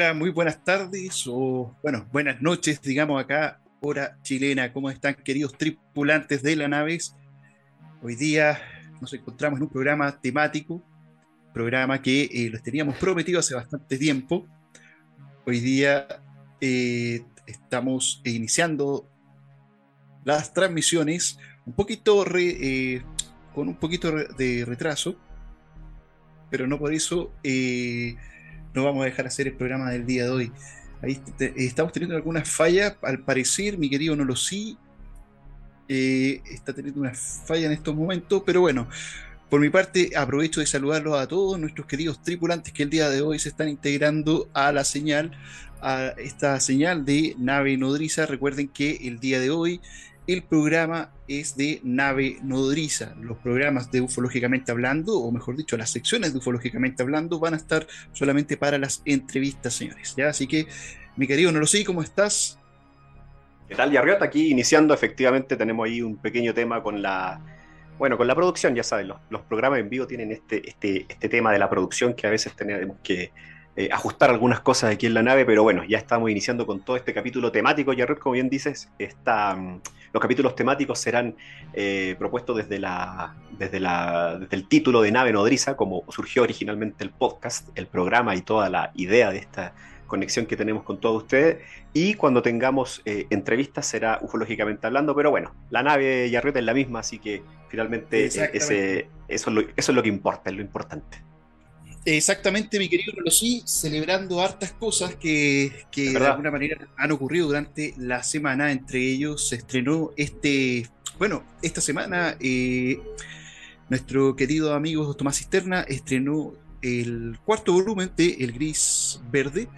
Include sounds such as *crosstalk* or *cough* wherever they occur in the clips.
Muy buenas tardes o, bueno, buenas noches, digamos acá, hora chilena. ¿Cómo están, queridos tripulantes de la nave? Hoy día nos encontramos en un programa temático, programa que eh, los teníamos prometido hace bastante tiempo. Hoy día eh, estamos iniciando las transmisiones un poquito eh, con un poquito de retraso, pero no por eso no vamos a dejar hacer el programa del día de hoy. Ahí estamos teniendo algunas fallas, al parecer, mi querido no lo sí, eh, está teniendo una falla en estos momentos, pero bueno, por mi parte aprovecho de saludarlos a todos nuestros queridos tripulantes que el día de hoy se están integrando a la señal, a esta señal de nave nodriza. Recuerden que el día de hoy el programa es de nave nodriza. Los programas de ufológicamente hablando, o mejor dicho, las secciones de ufológicamente hablando, van a estar solamente para las entrevistas, señores. Así que, mi querido no lo sé, ¿cómo estás? ¿Qué tal, Yarriot? Aquí iniciando, efectivamente, tenemos ahí un pequeño tema con la. Bueno, con la producción, ya saben, los, programas en vivo tienen este, este, este tema de la producción que a veces tenemos que eh, ajustar algunas cosas aquí en la nave, pero bueno, ya estamos iniciando con todo este capítulo temático. Yarriot, como bien dices, está. Los capítulos temáticos serán eh, propuestos desde, la, desde, la, desde el título de Nave Nodriza, como surgió originalmente el podcast, el programa y toda la idea de esta conexión que tenemos con todos ustedes. Y cuando tengamos eh, entrevistas será ufológicamente hablando, pero bueno, la nave Yarriota es la misma, así que finalmente eh, ese, eso, es lo, eso es lo que importa, es lo importante. Exactamente, mi querido sí, celebrando hartas cosas que, que de alguna manera han ocurrido durante la semana. Entre ellos se estrenó este, bueno, esta semana eh, nuestro querido amigo Tomás Cisterna estrenó el cuarto volumen de El Gris Verde,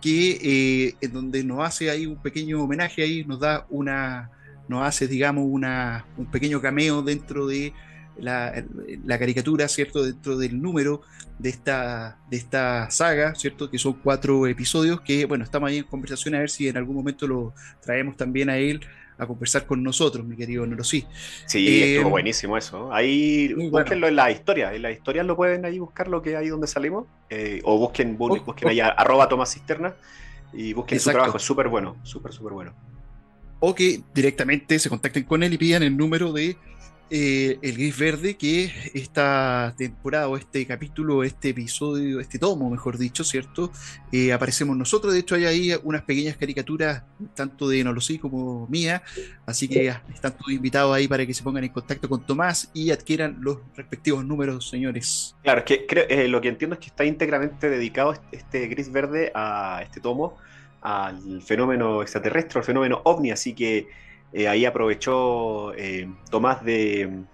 que eh, en donde nos hace ahí un pequeño homenaje ahí, nos da una, nos hace, digamos, una, un pequeño cameo dentro de la, caricatura, ¿cierto? Dentro del número de esta, de esta saga, ¿cierto? Que son cuatro episodios que, bueno, estamos ahí en conversación a ver si en algún momento lo traemos también a él a conversar con nosotros, mi querido Nero. Sí, sí estuvo eh, buenísimo eso. Ahí búsquenlo en la historia. En la historia lo pueden ahí buscar lo que hay donde salimos. Eh, o busquen, busquen ahí arroba Tomás Cisterna y busquen su trabajo. Es súper bueno, súper, súper bueno. O que directamente se contacten con él y pidan el número de eh, el Gris Verde, que esta temporada o este capítulo, este episodio, este tomo, mejor dicho, ¿cierto? Eh, aparecemos nosotros, de hecho hay ahí unas pequeñas caricaturas, tanto de Nolosí como mía, así que están todos invitados ahí para que se pongan en contacto con Tomás y adquieran los respectivos números, señores. Claro, es que creo, eh, lo que entiendo es que está íntegramente dedicado este, este Gris Verde a este tomo, al fenómeno extraterrestre, al fenómeno ovni, así que eh, ahí aprovechó eh, Tomás de,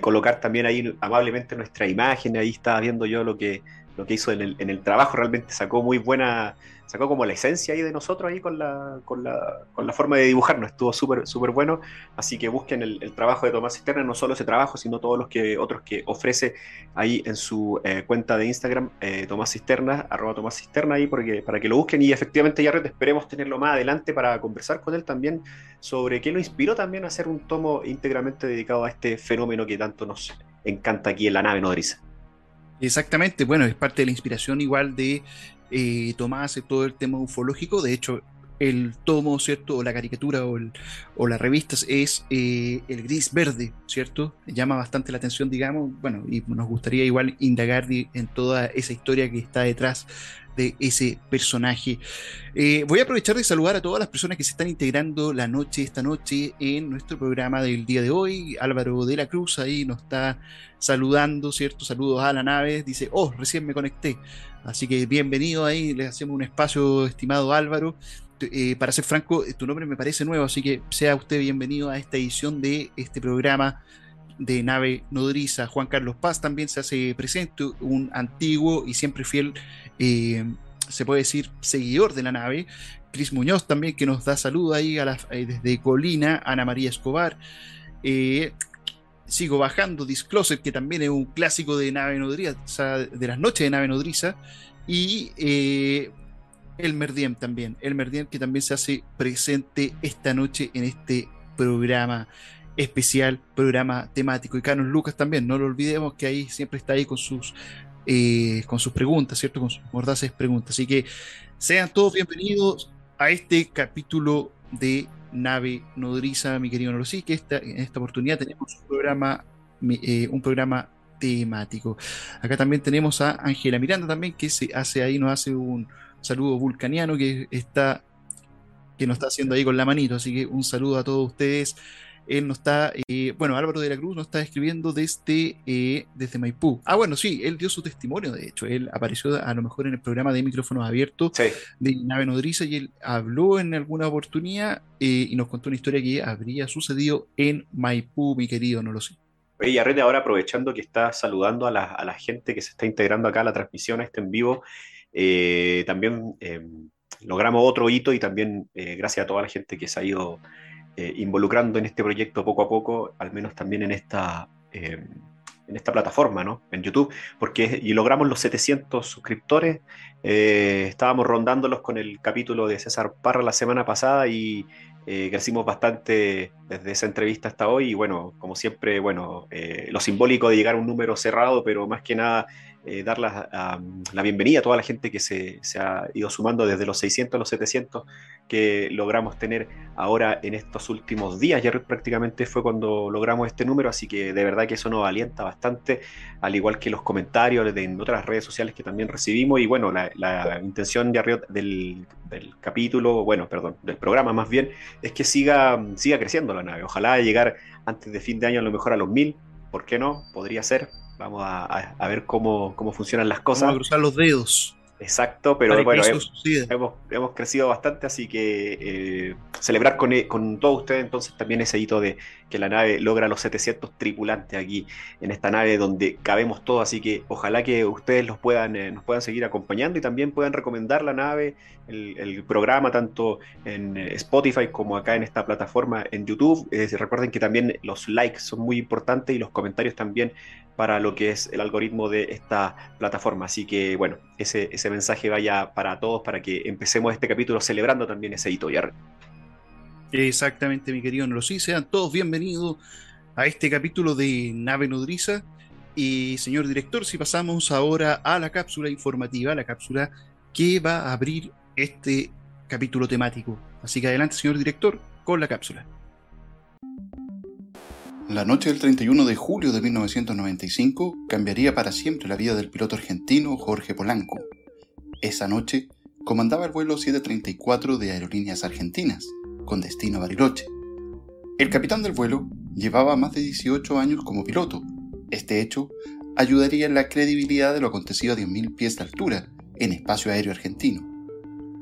colocar también ahí amablemente nuestra imagen, ahí estaba viendo yo lo que, lo que hizo en el, en el trabajo, realmente sacó muy buena, sacó como la esencia ahí de nosotros ahí con la, con la, con la forma de dibujarnos, estuvo súper súper bueno, así que busquen el, trabajo de Tomás Cisterna, no solo ese trabajo, sino todos los que otros que ofrece ahí en su eh, cuenta de Instagram, eh, Tomás Cisterna, arroba Tomás Cisterna ahí porque, para que lo busquen. Y efectivamente ya esperemos tenerlo más adelante para conversar con él también sobre qué lo inspiró también a hacer un tomo íntegramente dedicado a este fenómeno que tanto nos encanta aquí en la nave nodriza. Exactamente, bueno, es parte de la inspiración igual de eh, Tomás, todo el tema ufológico. De hecho, el tomo, ¿cierto? O la caricatura o, el, o la revista es eh, el gris verde, ¿cierto? Llama bastante la atención, digamos, bueno, y nos gustaría igual indagar en toda esa historia que está detrás de ese personaje. Eh, voy a aprovechar de saludar a todas las personas que se están integrando la noche, esta noche, en nuestro programa del día de hoy. Álvaro de la Cruz ahí nos está saludando, ¿cierto? Saludos a la nave. Dice, oh, recién me conecté. Así que bienvenido ahí, les hacemos un espacio, estimado Álvaro. Eh, para ser franco, tu nombre me parece nuevo, así que sea usted bienvenido a esta edición de este programa de nave nodriza. Juan Carlos Paz también se hace presente, un antiguo y siempre fiel, eh, se puede decir, seguidor de la nave, Cris Muñoz también, que nos da salud ahí a desde Colina, Ana María Escobar. sigo bajando, Discloser, que también es un clásico de nave nodriza, de las noches de nave nodriza. Y el Merdiem también, el Merdiem que también se hace presente esta noche en este programa especial, programa temático. Y Canon Lucas también, no lo olvidemos que ahí siempre está ahí con sus, eh, con sus preguntas, ¿cierto? Con sus mordaces preguntas. Así que sean todos bienvenidos a este capítulo de Nave Nodriza, mi querido Norosí, que esta, en esta oportunidad tenemos un programa, eh, un programa temático. Acá también tenemos a Ángela Miranda también, que se hace ahí, nos hace un saludo vulcaniano que está que nos está haciendo ahí con la manito, así que un saludo a todos ustedes. Él nos está, eh, bueno, Álvaro de la Cruz nos está escribiendo desde, eh, desde Maipú. Ah, bueno, sí, él dio su testimonio, de hecho, él apareció a lo mejor en el programa de micrófonos abiertos de Nave Nodriza y él habló en alguna oportunidad eh, y nos contó una historia que habría sucedido en Maipú, mi querido, no lo sé. Oye, Arrete, ahora aprovechando que está saludando a la, a la gente que se está integrando acá a la transmisión, a este en vivo, también logramos otro hito y también gracias a toda la gente que se ha ido involucrando en este proyecto poco a poco, al menos también en esta, en esta plataforma, ¿no? En YouTube, porque y logramos los 700 suscriptores, estábamos rondándolos con el capítulo de César Parra la semana pasada y crecimos bastante desde esa entrevista hasta hoy y bueno, como siempre, bueno, lo simbólico de llegar a un número cerrado, pero más que nada eh, dar la, bienvenida a toda la gente que se, ha ido sumando desde los 600 a los 700 que logramos tener ahora en estos últimos días. Ya prácticamente fue cuando logramos este número, así que de verdad que eso nos alienta bastante, al igual que los comentarios de en otras redes sociales que también recibimos. Y bueno, la, intención de del, del, capítulo, bueno, perdón, del programa más bien, es que siga, siga creciendo la nave. Ojalá llegar antes de fin de año a lo mejor a los mil. ¿Por qué no? Podría ser, Vamos a, ver cómo, cómo, funcionan las cosas. Vamos a cruzar los dedos. Exacto, pero bueno, hemos, hemos, crecido bastante, así que eh, celebrar con, e, con todos ustedes entonces también ese hito de que la nave logra los 700 tripulantes aquí en esta nave donde cabemos todos, así que ojalá que ustedes los puedan, eh, nos puedan seguir acompañando y también puedan recomendar la nave, el, programa tanto en eh, Spotify como acá en esta plataforma en YouTube. recuerden que también los likes son muy importantes y los comentarios también para lo que es el algoritmo de esta plataforma. Así que bueno, ese, mensaje vaya para todos para que empecemos este capítulo celebrando también ese hito. Exactamente, mi querido sí Sean todos bienvenidos a este capítulo de Nave Nodriza. Y señor director, si pasamos ahora a la cápsula informativa, la cápsula que va a abrir este capítulo temático. Así que adelante, señor director, con la cápsula. La noche del 31 de julio de 1995 cambiaría para siempre la vida del piloto argentino Jorge Polanco. Esa noche comandaba el vuelo 734 de Aerolíneas Argentinas, con destino a Bariloche. El capitán del vuelo llevaba más de 18 años como piloto. Este hecho ayudaría en la credibilidad de lo acontecido a 10.000 pies de altura en espacio aéreo argentino.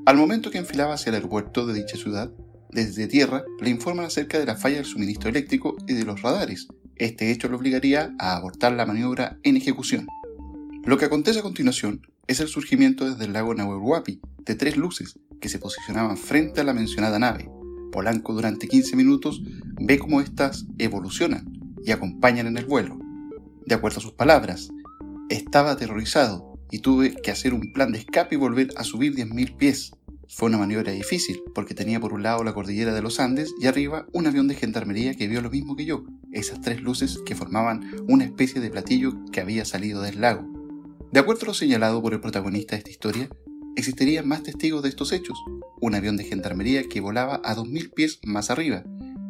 Al momento que enfilaba hacia el aeropuerto de dicha ciudad, desde tierra le informan acerca de la falla del suministro eléctrico y de los radares. Este hecho lo obligaría a abortar la maniobra en ejecución. Lo que acontece a continuación es el surgimiento desde el lago Nahuelhuapi de tres luces que se posicionaban frente a la mencionada nave. Polanco durante 15 minutos ve cómo éstas evolucionan y acompañan en el vuelo. De acuerdo a sus palabras, estaba aterrorizado y tuve que hacer un plan de escape y volver a subir 10.000 pies. Fue una maniobra difícil, porque tenía por un lado la cordillera de los Andes y arriba un avión de gendarmería que vio lo mismo que yo, esas tres luces que formaban una especie de platillo que había salido del lago. De acuerdo a lo señalado por el protagonista de esta historia, existirían más testigos de estos hechos. Un avión de gendarmería que volaba a 2.000 pies más arriba.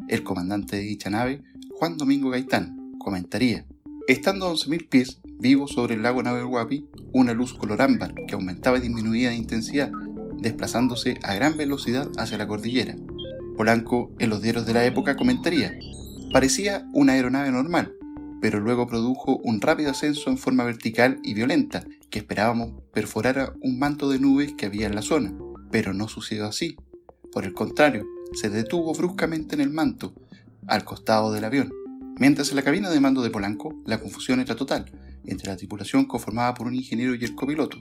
El comandante de dicha nave, Juan Domingo Gaitán, comentaría, estando a 11.000 pies, vivo sobre el lago Nahuelhuapi, una luz color ámbar que aumentaba y disminuía de intensidad desplazándose a gran velocidad hacia la cordillera. Polanco, en los diarios de la época, comentaría, parecía una aeronave normal, pero luego produjo un rápido ascenso en forma vertical y violenta, que esperábamos perforara un manto de nubes que había en la zona, pero no sucedió así. Por el contrario, se detuvo bruscamente en el manto, al costado del avión. Mientras en la cabina de mando de Polanco, la confusión era total, entre la tripulación conformada por un ingeniero y el copiloto.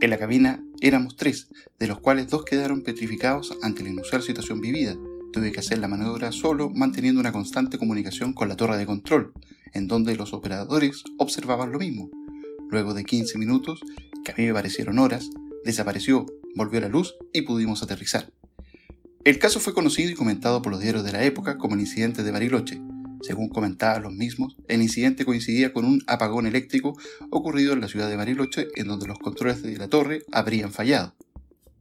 En la cabina éramos tres, de los cuales dos quedaron petrificados ante la inusual situación vivida. Tuve que hacer la maniobra solo, manteniendo una constante comunicación con la torre de control, en donde los operadores observaban lo mismo. Luego de 15 minutos, que a mí me parecieron horas, desapareció, volvió la luz y pudimos aterrizar. El caso fue conocido y comentado por los diarios de la época como el incidente de Bariloche. Según comentaban los mismos, el incidente coincidía con un apagón eléctrico ocurrido en la ciudad de Bariloche en donde los controles de la torre habrían fallado.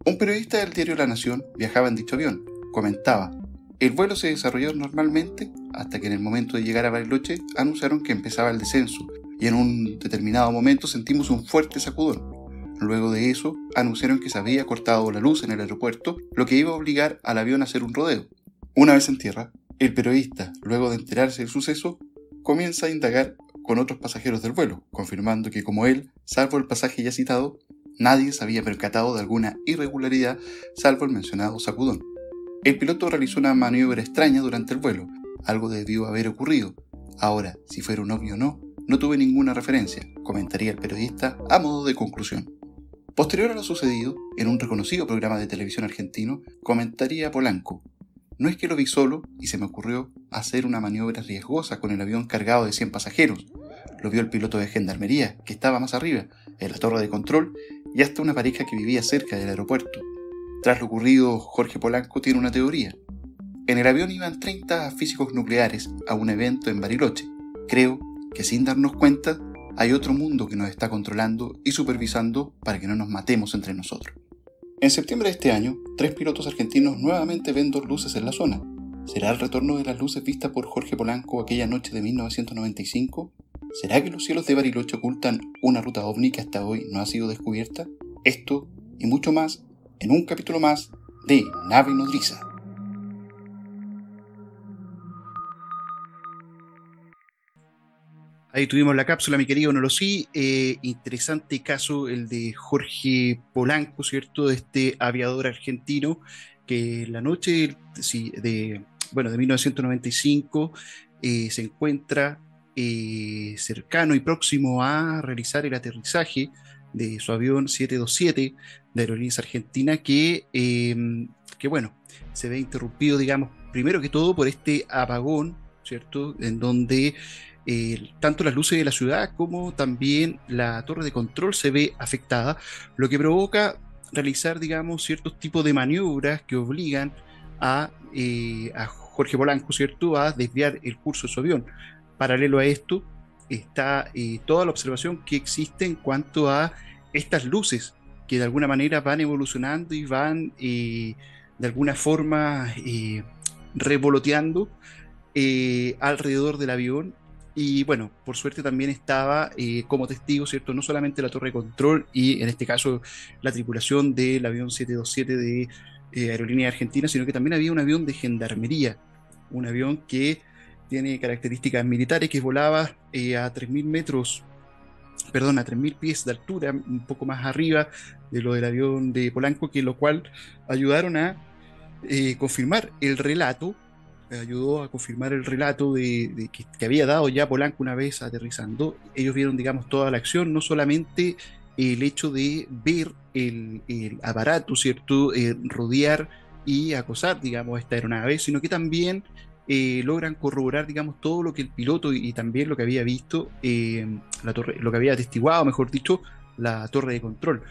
Un periodista del diario La Nación viajaba en dicho avión. Comentaba, el vuelo se desarrolló normalmente hasta que en el momento de llegar a Bariloche anunciaron que empezaba el descenso y en un determinado momento sentimos un fuerte sacudón. Luego de eso, anunciaron que se había cortado la luz en el aeropuerto, lo que iba a obligar al avión a hacer un rodeo. Una vez en tierra, el periodista, luego de enterarse del suceso, comienza a indagar con otros pasajeros del vuelo, confirmando que como él, salvo el pasaje ya citado, nadie se había percatado de alguna irregularidad salvo el mencionado sacudón. El piloto realizó una maniobra extraña durante el vuelo, algo debió haber ocurrido. Ahora, si fuera un obvio o no, no tuve ninguna referencia, comentaría el periodista a modo de conclusión. Posterior a lo sucedido, en un reconocido programa de televisión argentino, comentaría Polanco, no es que lo vi solo y se me ocurrió hacer una maniobra riesgosa con el avión cargado de 100 pasajeros. Lo vio el piloto de gendarmería, que estaba más arriba, en la torre de control, y hasta una pareja que vivía cerca del aeropuerto. Tras lo ocurrido, Jorge Polanco tiene una teoría. En el avión iban 30 físicos nucleares a un evento en Bariloche. Creo que sin darnos cuenta hay otro mundo que nos está controlando y supervisando para que no nos matemos entre nosotros. En septiembre de este año, tres pilotos argentinos nuevamente ven dos luces en la zona. ¿Será el retorno de las luces vistas por Jorge Polanco aquella noche de 1995? ¿Será que los cielos de Bariloche ocultan una ruta ovni que hasta hoy no ha sido descubierta? Esto y mucho más en un capítulo más de Nave Nodriza. Ahí tuvimos la cápsula, mi querido Nolosí. Eh, interesante caso el de Jorge Polanco, ¿cierto? De este aviador argentino que la noche de, bueno, de 1995 eh, se encuentra eh, cercano y próximo a realizar el aterrizaje de su avión 727 de Aerolíneas Argentina que, em, que, bueno, se ve interrumpido, digamos, primero que todo por este apagón, ¿cierto? En donde tanto las luces de la ciudad como también la torre de control se ve afectada, lo que provoca realizar, digamos, ciertos tipos de maniobras que obligan a, eh, a Jorge Polanco, ¿cierto?, a desviar el curso de su avión. Paralelo a esto está eh, toda la observación que existe en cuanto a estas luces que de alguna manera van evolucionando y van eh, de alguna forma revoloteando alrededor del avión y bueno, por suerte también estaba eh, como testigo, ¿cierto? No solamente la torre de control y en este caso la tripulación del avión 727 de eh, Aerolínea Argentina, sino que también había un avión de gendarmería, un avión que tiene características militares, que volaba eh, a 3.000 metros, perdón, a 3.000 pies de altura, un poco más arriba de lo del avión de Polanco, que lo cual ayudaron a confirmar el relato ayudó a confirmar el relato de, que, había dado ya Polanco una vez aterrizando. Ellos vieron, digamos, toda la acción, no solamente el hecho de ver el, aparato, ¿cierto? Eh, rodear y acosar, digamos, esta aeronave, sino que también eh, logran corroborar, digamos, todo lo que el piloto y, también lo que había visto, eh, la torre, lo que había atestiguado, mejor dicho, la torre de control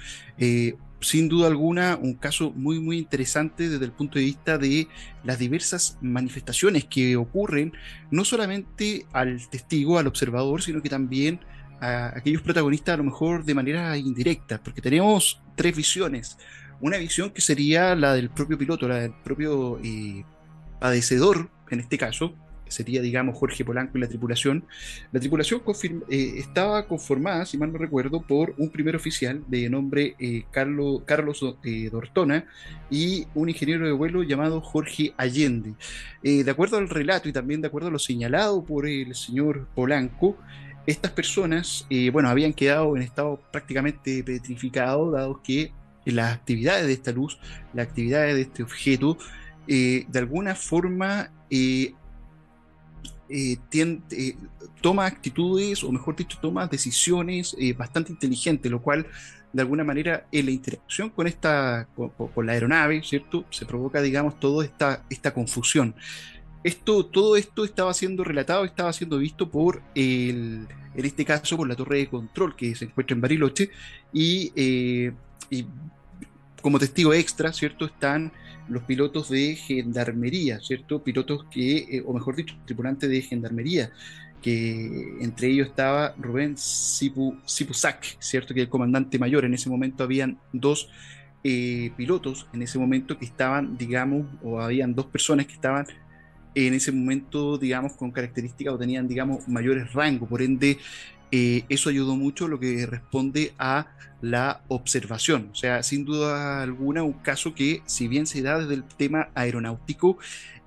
sin duda alguna un caso muy muy interesante desde el punto de vista de las diversas manifestaciones que ocurren no solamente al testigo, al observador, sino que también a aquellos protagonistas a lo mejor de manera indirecta, porque tenemos tres visiones. Una visión que sería la del propio piloto, la del propio eh, padecedor, en este caso, sería, digamos, Jorge Polanco y la tripulación. La tripulación eh, estaba conformada, si mal no recuerdo, por un primer oficial de nombre eh, Carlos, Carlos eh, Dortona y un ingeniero de vuelo llamado Jorge Allende. de acuerdo al relato y también de acuerdo a lo señalado por el señor Polanco, estas personas, bueno, habían quedado en estado prácticamente petrificado, dado que las actividades de esta luz, las actividades de este objeto, de alguna forma toma actitudes, o mejor dicho, toma decisiones eh, bastante inteligentes, lo cual de alguna manera en la interacción con esta, con, la aeronave, ¿cierto? Se provoca, digamos, toda esta, esta confusión. Esto, todo esto estaba siendo relatado, estaba siendo visto por el, en este caso por la torre de control que se encuentra en Bariloche y, eh, y como testigo extra, ¿cierto? Están los pilotos de gendarmería, ¿cierto? Pilotos que, eh, o mejor dicho, tripulantes de gendarmería, que entre ellos estaba Rubén Sipu, ¿cierto? Que el comandante mayor. En ese momento habían dos eh, pilotos, en ese momento que estaban, digamos, o habían dos personas que estaban en ese momento, digamos, con características o tenían, digamos, mayores rangos. Por ende, eh, eso ayudó mucho lo que responde a la observación. O sea, sin duda alguna, un caso que, si bien se da desde el tema aeronáutico,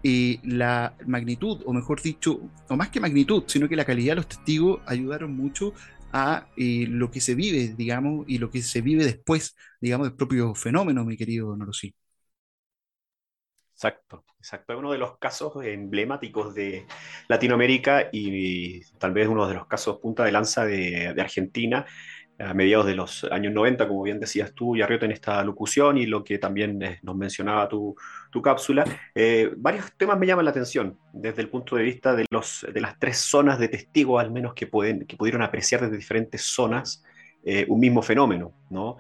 eh, la magnitud, o mejor dicho, o más que magnitud, sino que la calidad de los testigos ayudaron mucho a eh, lo que se vive, digamos, y lo que se vive después, digamos, del propio fenómeno, mi querido Norosí. Exacto, exacto. Es uno de los casos emblemáticos de Latinoamérica y, tal vez uno de los casos punta de lanza de, Argentina a mediados de los años 90, como bien decías tú, Yarriot, en esta locución y lo que también eh, nos mencionaba tu, cápsula. Eh, varios temas me llaman la atención desde el punto de vista de, los, de las tres zonas de testigos, al menos que, pueden, que pudieron apreciar desde diferentes zonas eh, un mismo fenómeno, ¿no?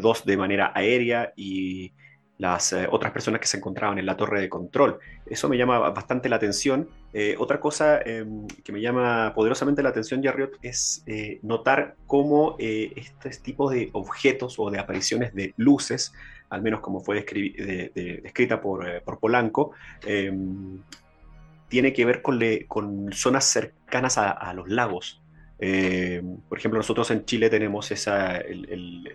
dos de manera aérea y las eh, otras personas que se encontraban en la torre de control. Eso me llama bastante la atención. Eh, otra cosa em, que me llama poderosamente la atención, Jarriot, es eh, notar cómo este tipo de objetos o de apariciones de luces, al menos como fue descrita por, por Polanco, em, tiene que ver con, con zonas cercanas a los lagos. Eh, por ejemplo, nosotros en Chile tenemos esa,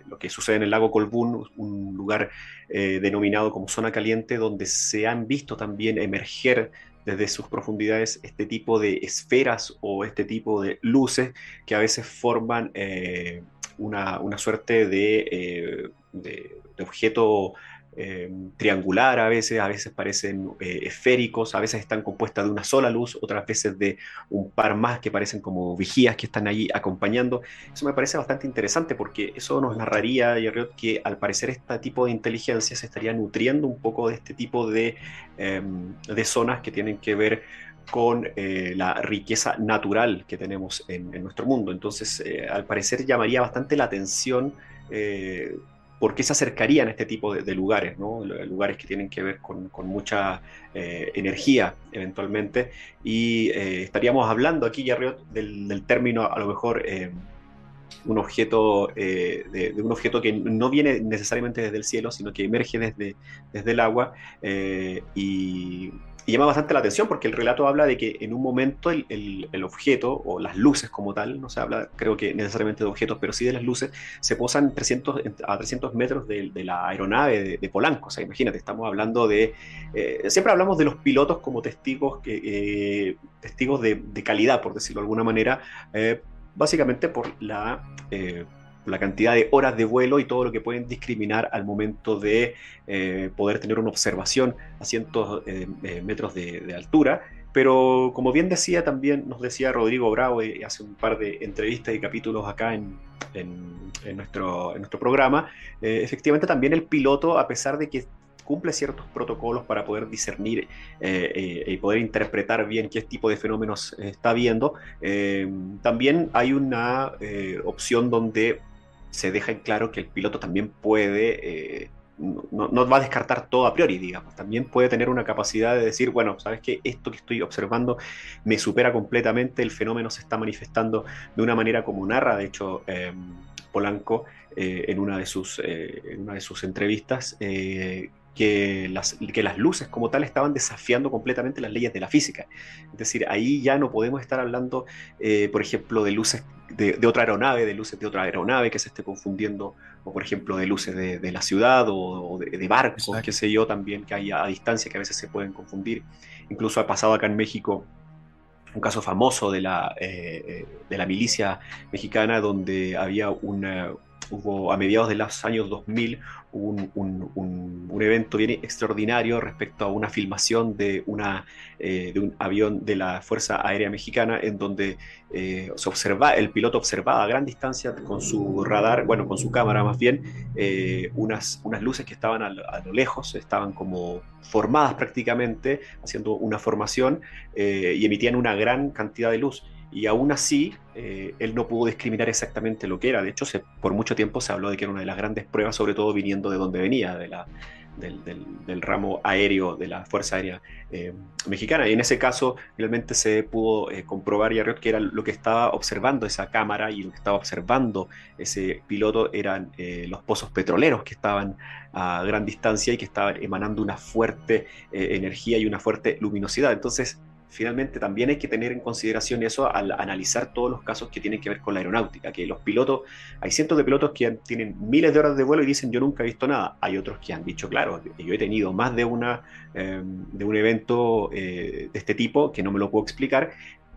lo que sucede en el lago Colbún, un lugar eh, denominado como zona caliente, donde se han visto también emerger desde sus profundidades este tipo de esferas o este tipo de luces que a veces forman eh, una, suerte de, de objeto eh, triangular a veces, a veces parecen eh, esféricos, a veces están compuestas de una sola luz, otras veces de un par más que parecen como vigías que están allí acompañando. Eso me parece bastante interesante porque eso nos narraría, que al parecer este tipo de inteligencia se estaría nutriendo un poco de este tipo de, em, de zonas que tienen que ver con eh, la riqueza natural que tenemos en, nuestro mundo. Entonces, al parecer llamaría bastante la atención por qué se acercarían a este tipo de, lugares, lugares que tienen que ver con, mucha eh, energía eventualmente. Y eh, estaríamos hablando aquí, ya del, del término a lo mejor eh, un objeto, de, un objeto que no viene necesariamente desde el cielo, sino que emerge desde, desde el agua y y llama bastante la atención porque el relato habla de que en un momento el, el, objeto o las luces como tal, no se habla creo que necesariamente de objetos, pero sí de las luces, se posan 300, a 300 metros de, la aeronave de, Polanco. O sea, imagínate, estamos hablando de... Eh, siempre hablamos de los pilotos como testigos, que, eh, testigos de, calidad, por decirlo de alguna manera, eh, básicamente por la la cantidad de horas de vuelo y todo lo que pueden discriminar al momento de eh, poder tener una observación a cientos de eh, metros de, altura. Pero como bien decía también, nos decía Rodrigo Bravo eh, hace un par de entrevistas y capítulos acá en, nuestro, en nuestro programa, efectivamente también el piloto, a pesar de que cumple ciertos protocolos para poder discernir y poder interpretar bien qué tipo de fenómenos está viendo. también hay una opción donde se deja en claro que el piloto también puede, eh, no, va a descartar todo a priori, digamos, también puede tener una capacidad de decir, bueno, sabes que esto que estoy observando me supera completamente, el fenómeno se está manifestando de una manera como narra, de hecho, em, Polanco eh, en, una de sus, eh, en una de sus entrevistas, las, que las luces como tal estaban desafiando completamente las leyes de la física. Es decir, ahí ya no podemos estar hablando, por ejemplo, de luces de, otra aeronave, de luces de otra aeronave que se esté confundiendo, o por ejemplo de luces de, la ciudad o, de, barcos, qué sé yo, también que hay a distancia que a veces se pueden confundir. Incluso ha pasado acá en México un caso famoso de la, eh, de la milicia mexicana donde había una, hubo a mediados de los años 2000 un, un, evento bien extraordinario respecto a una filmación de, una, eh, de un avión de la Fuerza Aérea Mexicana en donde eh, se observa, el piloto observaba a gran distancia con su radar, bueno, con su cámara más bien, eh, unas, unas luces que estaban a, a, lo lejos, estaban como formadas prácticamente, haciendo una formación y emitían una gran cantidad de luz y aún así eh, él no pudo discriminar exactamente lo que era. De hecho, por mucho tiempo se habló de que era una de las grandes pruebas, sobre todo viniendo de donde venía, de la, del, ramo aéreo de la Fuerza Aérea eh, Mexicana. Y en ese caso, realmente se pudo eh, comprobar, y que era lo que estaba observando esa cámara y lo que estaba observando ese piloto eran los pozos petroleros que estaban a gran distancia y que estaban emanando una fuerte energía y una fuerte luminosidad. Entonces, finalmente también hay que tener en consideración eso al analizar todos los casos que tienen que ver con la aeronáutica, que los pilotos, hay cientos de pilotos que tienen miles de horas de vuelo y dicen yo nunca he visto nada, hay otros que han dicho, claro, yo he tenido más de, una, em, de un evento eh, de este tipo que no me lo puedo explicar,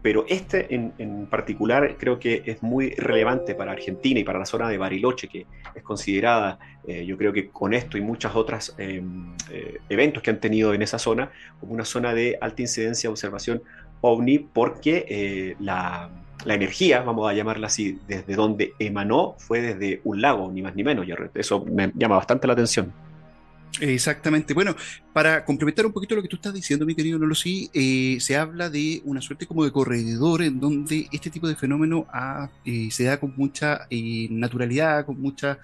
pero este en, particular creo que es muy relevante para Argentina y para la zona de Bariloche, que es considerada, eh, yo creo que con esto y muchos otros em, eh, eventos que han tenido en esa zona, como una zona de alta incidencia de observación ovni, porque eh, la, la, energía, vamos a llamarla así, desde donde emanó fue desde un lago, ni más ni menos. Eso me llama bastante la atención. Exactamente. Bueno, para complementar un poquito lo que tú estás diciendo, mi querido Nolo, sí, eh, se habla de una suerte como de corredor en donde este tipo de fenómeno eh, se da con mucha eh, naturalidad, con mucha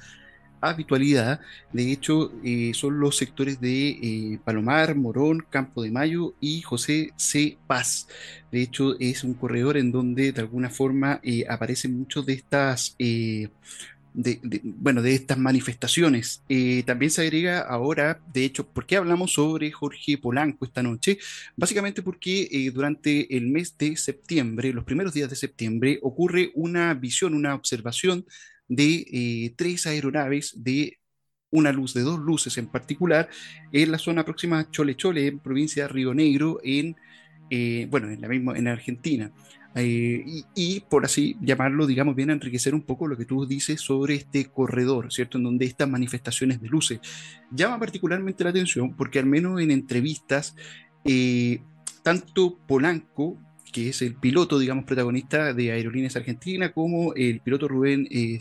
habitualidad. De hecho, son los sectores de Palomar, Morón, Campo de Mayo y José C. Paz. De hecho, es un corredor en donde de alguna forma aparecen muchos de estas de, bueno, de estas manifestaciones. Eh, también se agrega ahora, de hecho, ¿por qué hablamos sobre Jorge Polanco esta noche? Básicamente porque eh, durante el mes de septiembre, los primeros días de septiembre, ocurre una visión, una observación de eh, tres aeronaves de una luz, de dos luces en particular, en la zona próxima a Chole Chole, en provincia de Río Negro, en, bueno, en la misma, en Argentina. Eh, y, por así llamarlo, digamos, viene a enriquecer un poco lo que tú dices sobre este corredor, ¿cierto? En donde estas manifestaciones de luces llama particularmente la atención porque al menos en entrevistas, eh, tanto Polanco, que es el piloto, digamos, protagonista de Aerolíneas Argentina, como el piloto Rubén eh,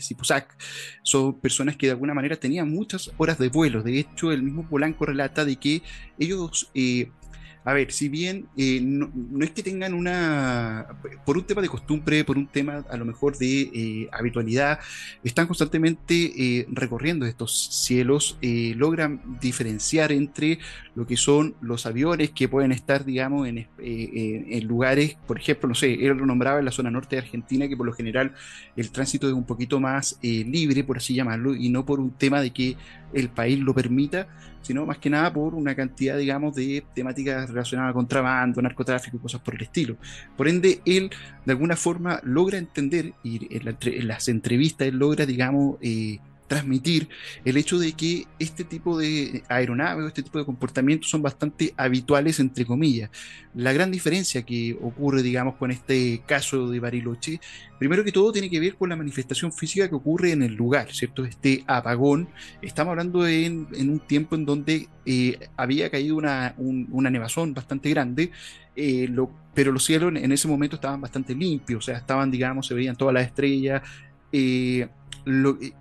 son personas que de alguna manera tenían muchas horas de vuelo. De hecho, el mismo Polanco relata de que ellos eh, a ver, si bien eh, no, es que tengan una, por un tema de costumbre, por un tema a lo mejor de eh, habitualidad, están constantemente eh, recorriendo estos cielos, logran diferenciar entre lo que son los aviones que pueden estar, digamos, en, en, lugares, por ejemplo, no sé, él lo nombraba en la zona norte de Argentina, que por lo general el tránsito es un poquito más libre, por así llamarlo, y no por un tema de que el país lo permita, sino más que nada por una cantidad, digamos, de temáticas relacionadas a contrabando, narcotráfico y cosas por el estilo. Por ende, él de alguna forma logra entender, y en, las entrevistas él logra, digamos, eh, transmitir el hecho de que este tipo de aeronaves o este tipo de comportamientos son bastante habituales, entre comillas. La gran diferencia que ocurre, digamos, con este caso de Bariloche, primero que todo tiene que ver con la manifestación física que ocurre en el lugar, ¿cierto? Este apagón, estamos hablando en, un tiempo en donde eh, había caído una, una nevazón bastante grande, eh, pero los cielos en ese momento estaban bastante limpios, o sea, estaban, digamos, se veían todas las estrellas. Eh,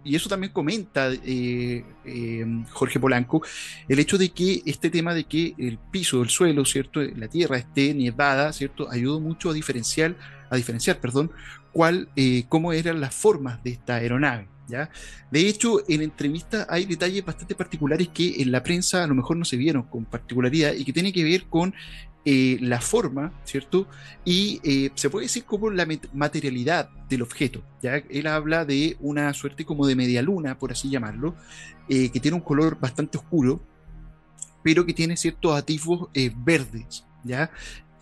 y eso también comenta eh, eh, Jorge Polanco, el hecho de que este tema de que el piso, el suelo, ¿cierto? La tierra esté nevada, ¿cierto? Ayudó mucho a diferenciar, a diferenciar, perdón, cuál, eh, cómo eran las formas de esta aeronave. ¿Ya? De hecho, en entrevistas hay detalles bastante particulares que en la prensa a lo mejor no se vieron con particularidad y que tiene que ver con eh, la forma, ¿cierto? Y eh, se puede decir como la materialidad del objeto. ¿ya? Él habla de una suerte como de media luna, por así llamarlo, eh, que tiene un color bastante oscuro, pero que tiene ciertos atisbos verdes. ¿ya?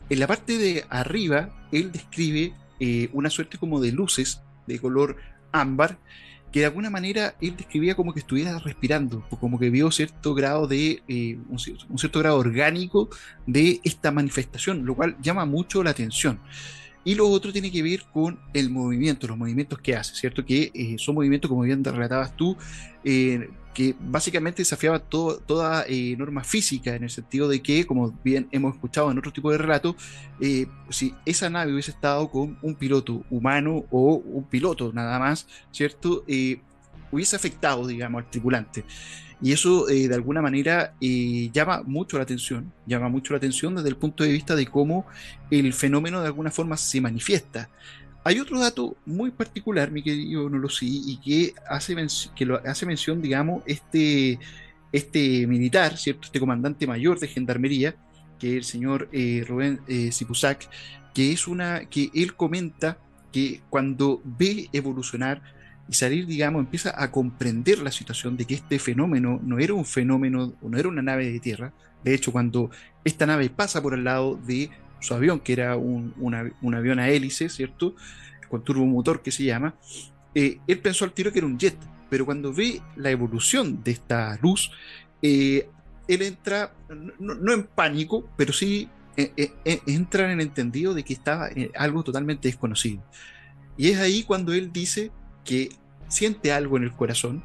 En la parte de arriba, él describe una suerte como de luces de color ámbar que de alguna manera él describía como que estuviera respirando, como que vio cierto grado de, eh, un, cierto grado orgánico de esta manifestación, lo cual llama mucho la atención. Y lo otro tiene que ver con el movimiento, los movimientos que hace, ¿cierto? Que eh, son movimientos, como bien relatabas tú, eh, que básicamente desafiaban toda eh, norma física, en el sentido de que, como bien hemos escuchado en otro tipo de relatos, si esa nave hubiese estado con un piloto humano o un piloto nada más, ¿cierto? hubiese afectado, digamos, al tripulante. Y eso eh, de alguna manera eh, llama mucho la atención, llama mucho la atención desde el punto de vista de cómo el fenómeno de alguna forma se manifiesta. Hay otro dato muy particular, mi querido Nolosí, y que hace, que lo hace mención, digamos, este, este militar, ¿cierto? Este comandante mayor de gendarmería, que es el señor eh, Rubén eh, que es una, que él comenta que cuando ve evolucionar y salir, digamos, empieza a comprender la situación de que este fenómeno no era un fenómeno, no era una nave de tierra. De hecho, cuando esta nave pasa por el lado de su avión, que era un, avión a hélice, ¿cierto? Con turbomotor que se llama, eh, él pensó al tiro que era un jet, pero cuando ve la evolución de esta luz, eh, él entra, no, en pánico, pero sí eh, entra en el entendido de que estaba algo totalmente desconocido. Y es ahí cuando él dice que siente algo en el corazón,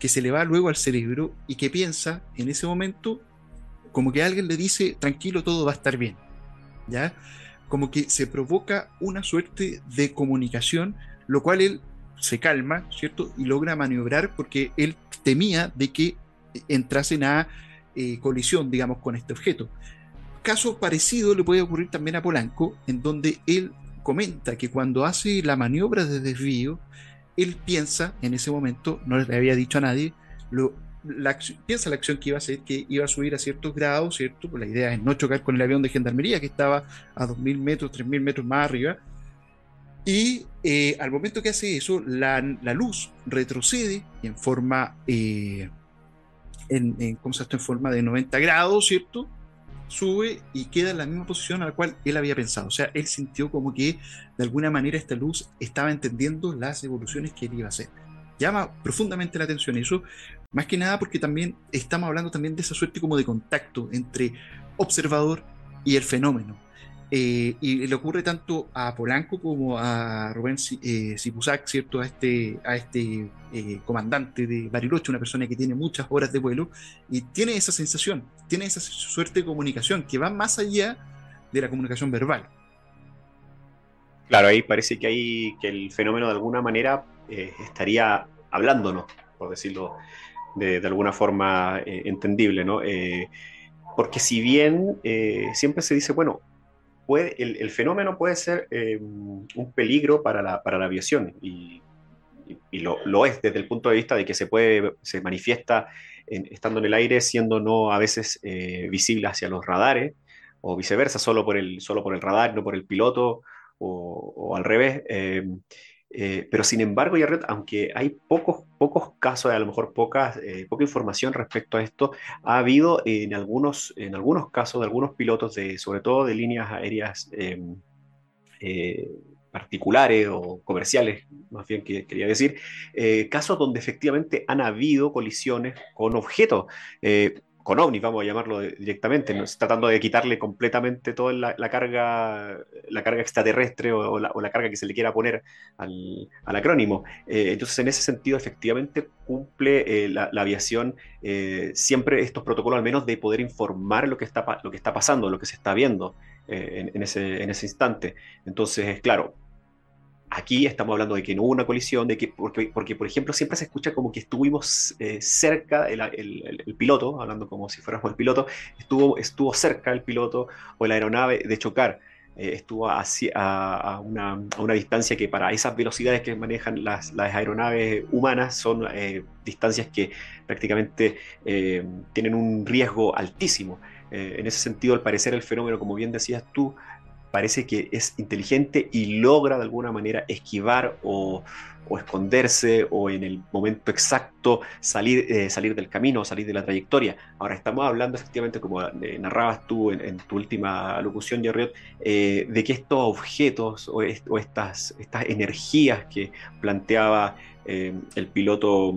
que se le va luego al cerebro y que piensa en ese momento como que alguien le dice, tranquilo, todo va a estar bien. ¿Ya? Como que se provoca una suerte de comunicación, lo cual él se calma, ¿cierto? Y logra maniobrar porque él temía de que entrasen a eh, colisión, digamos, con este objeto. Caso parecido le puede ocurrir también a Polanco, en donde él comenta que cuando hace la maniobra de desvío, él piensa en ese momento, no le había dicho a nadie, lo, piensa la acción que iba a hacer, que iba a subir a ciertos grados, ¿cierto? Pues la idea es no chocar con el avión de gendarmería que estaba a 2.000 metros, 3.000 metros más arriba. Y eh, al momento que hace eso, la, luz retrocede en forma, eh, en, en, ¿cómo se en forma de 90 grados, ¿cierto? Sube y queda en la misma posición a la cual él había pensado. O sea, él sintió como que de alguna manera esta luz estaba entendiendo las evoluciones que él iba a hacer. Llama profundamente la atención eso, más que nada porque también estamos hablando también de esa suerte como de contacto entre observador y el fenómeno. Eh, y le ocurre tanto a Polanco como a Rubén eh, ¿cierto? A este, a este eh, comandante de Bariloche, una persona que tiene muchas horas de vuelo, y tiene esa sensación, tiene esa suerte de comunicación que va más allá de la comunicación verbal. Claro, ahí parece que, hay, que el fenómeno de alguna manera eh, estaría hablándonos, por decirlo de, de alguna forma entendible, ¿no? porque si bien siempre se dice, bueno, el, fenómeno puede ser eh, un peligro para la, aviación y, lo, es desde el punto de vista de que se puede, se manifiesta estando en el aire siendo no a veces eh, visible hacia los radares o viceversa, solo por el, solo por el radar, no por el piloto o, al revés. Eh, eh, pero sin embargo, aunque hay pocos, pocos casos, a lo mejor pocas, eh, poca información respecto a esto, ha habido en algunos, en algunos casos de algunos pilotos, de, sobre todo de líneas aéreas em, eh, particulares o comerciales, más bien que quería decir, casos donde efectivamente han habido colisiones con objetos con ovnis, vamos a llamarlo directamente, ¿no? tratando de quitarle completamente toda la, carga, la carga extraterrestre o, la, carga que se le quiera poner al, acrónimo. Eh, entonces, en ese sentido, efectivamente cumple eh, la, aviación eh, siempre estos protocolos, al menos de poder informar lo que está, lo que está pasando, lo que se está viendo en, ese, en ese instante. Entonces, claro, Aquí estamos hablando de que no hubo una colisión, de que, porque, porque por ejemplo, siempre se escucha como que estuvimos eh, cerca, el, el, piloto, hablando como si fuéramos el piloto, estuvo, estuvo cerca el piloto o la aeronave de chocar. Eh, estuvo a, una, a, una, distancia que para esas velocidades que manejan las, las aeronaves humanas son eh, distancias que prácticamente tienen un riesgo altísimo. en ese sentido, al parecer, el fenómeno, como bien decías tú, parece que es inteligente y logra de alguna manera esquivar o, esconderse o en el momento exacto salir, eh, salir del camino, salir de la trayectoria. Ahora estamos hablando efectivamente, como eh, narrabas tú en, tu última locución, Jerry, eh, de que estos objetos o, estas, estas energías que planteaba el piloto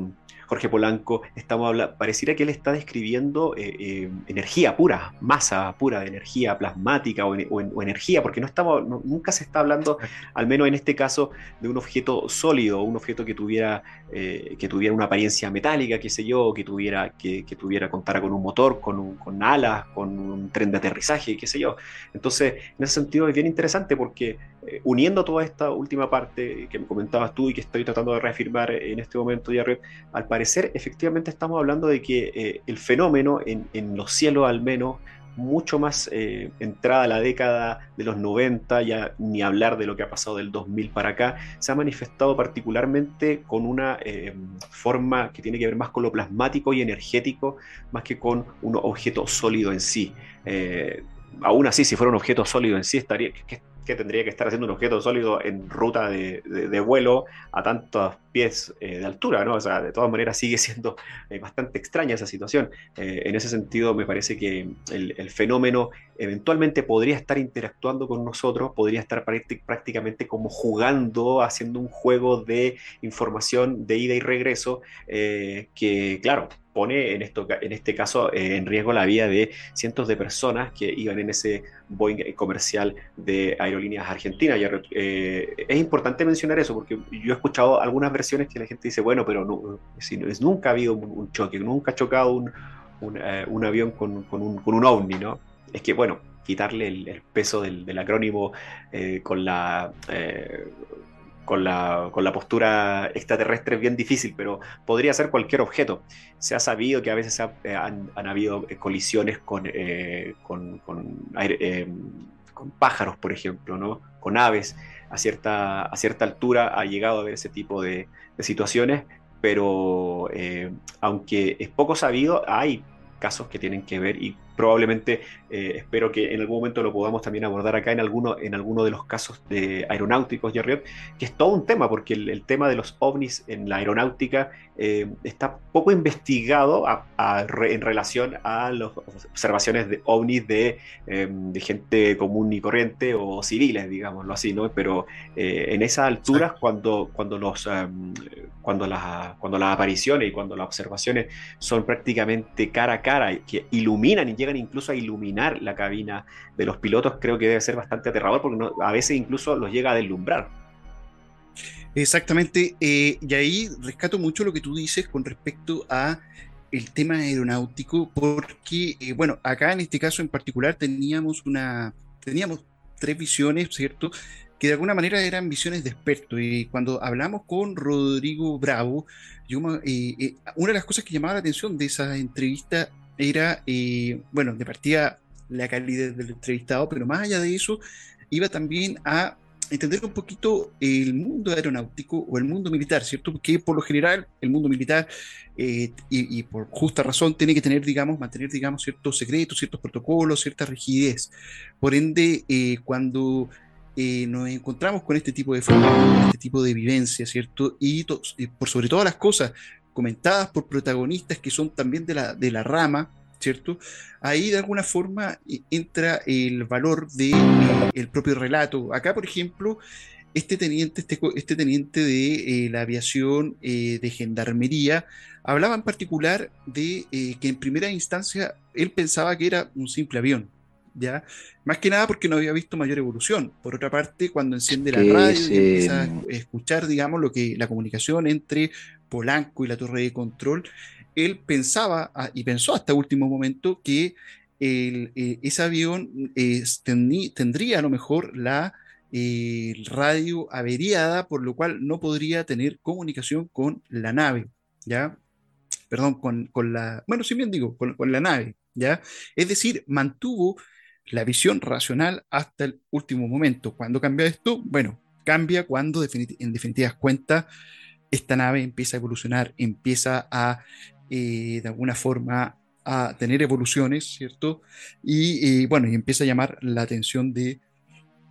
Jorge Polanco, estamos hablando, pareciera que él está describiendo eh, eh, energía pura, masa pura de energía plasmática o, energía, porque no estamos, nunca se está hablando, al menos en este caso, de un objeto sólido, un objeto que tuviera, eh, que tuviera una apariencia metálica, qué sé yo, que tuviera, que, tuviera, contara con un motor, con, con alas, con un tren de aterrizaje, qué sé yo. Entonces, en ese sentido es bien interesante porque uniendo toda esta última parte que me comentabas tú y que estoy tratando de reafirmar en este momento, Jared, al parecer efectivamente estamos hablando de que eh, el fenómeno en, los cielos al menos mucho más eh, entrada la década de los 90, ya ni hablar de lo que ha pasado del 2000 para acá, se ha manifestado particularmente con una eh, forma que tiene que ver más con lo plasmático y energético, más que con un objeto sólido en sí. aún así, si fuera un objeto sólido en sí, estaría, que tendría que estar haciendo un objeto sólido en ruta de, vuelo a tantos pies eh, de altura, ¿no? O sea, de todas maneras sigue siendo eh, bastante extraña esa situación. Eh, en ese sentido, me parece que el, fenómeno eventualmente podría estar interactuando con nosotros, podría estar prácticamente como jugando, haciendo un juego de información de ida y regreso, que, claro, pone en, esto, en este caso en riesgo la vida de cientos de personas que iban en ese Boeing comercial de aerolíneas argentinas. Eh, es importante mencionar eso porque yo he escuchado algunas versiones que la gente dice, bueno, pero no, si, nunca ha habido un, choque, nunca ha chocado un, eh, avión con, un, ovni, ¿no? Es que, bueno, quitarle el, peso del, acrónimo eh, con la con la, con la, postura extraterrestre es bien difícil, pero podría ser cualquier objeto. Se ha sabido que a veces eh, han, habido eh, colisiones con, eh, con, con, pájaros, por ejemplo, ¿no? con aves. A cierta, a cierta altura ha llegado a haber ese tipo de, de situaciones, pero aunque es poco sabido, hay casos que tienen que ver y probablemente eh, espero que en algún momento lo podamos también abordar acá en alguno, en alguno de los casos de aeronáuticos, Jerry, que es todo un tema, porque el, tema de los ovnis en la aeronáutica eh, está poco investigado en relación a las observaciones de ovnis de, em, de, gente común y corriente o civiles, digámoslo así, ¿no? Pero eh, en esas alturas, cuando, cuando, los, em, cuando, las, cuando las apariciones y cuando las observaciones son prácticamente cara a cara, que iluminan y llegan incluso a iluminar la cabina de los pilotos, creo que debe ser bastante aterrador porque a veces incluso los llega a deslumbrar. Exactamente, eh, y ahí rescato mucho lo que tú dices con respecto a el tema aeronáutico, porque, eh, bueno, acá en este caso en particular teníamos una, teníamos tres visiones, ¿cierto? Que de alguna manera eran visiones de expertos. Y cuando hablamos con Rodrigo Bravo, eh, una de las cosas que llamaba la atención de esa entrevista era, bueno, de partida la calidad del entrevistado, pero más allá de eso, iba también a entender un poquito el mundo aeronáutico o el mundo militar, ¿cierto? Porque por lo general el mundo militar, eh, y, por justa razón, tiene que tener, digamos, mantener, digamos, ciertos secretos, ciertos protocolos, cierta rigidez. Por ende, eh, cuando nos encontramos con este tipo de con este tipo de vivencia, ¿cierto? Y, y por sobre todas las cosas, comentadas por protagonistas que son también de la, de la rama, ¿cierto? Ahí de alguna forma eh, entra el valor del de, eh, el propio relato. Acá, por ejemplo, este teniente, este, este teniente de eh, la aviación de gendarmería hablaba en particular de que en primera instancia él pensaba que era un simple avión, ¿ya? Más que nada porque no había visto mayor evolución. Por otra parte, cuando enciende la radio y empieza a escuchar, digamos, lo que la comunicación entre Polanco y la torre de control, él pensaba ah, y pensó hasta último momento que eh, ese avión tendría a lo mejor la radio averiada, por lo cual no podría tener comunicación con la nave, ¿ya? Perdón, con, la, bueno, si bien digo, con, la nave, ¿ya? Es decir, mantuvo la visión racional hasta el último momento. ¿Cuándo cambia esto? Bueno, cambia cuando en definitiva cuenta esta nave empieza a evolucionar, empieza a, eh, de alguna forma, a tener evoluciones, ¿cierto? Y bueno, y empieza a llamar la atención de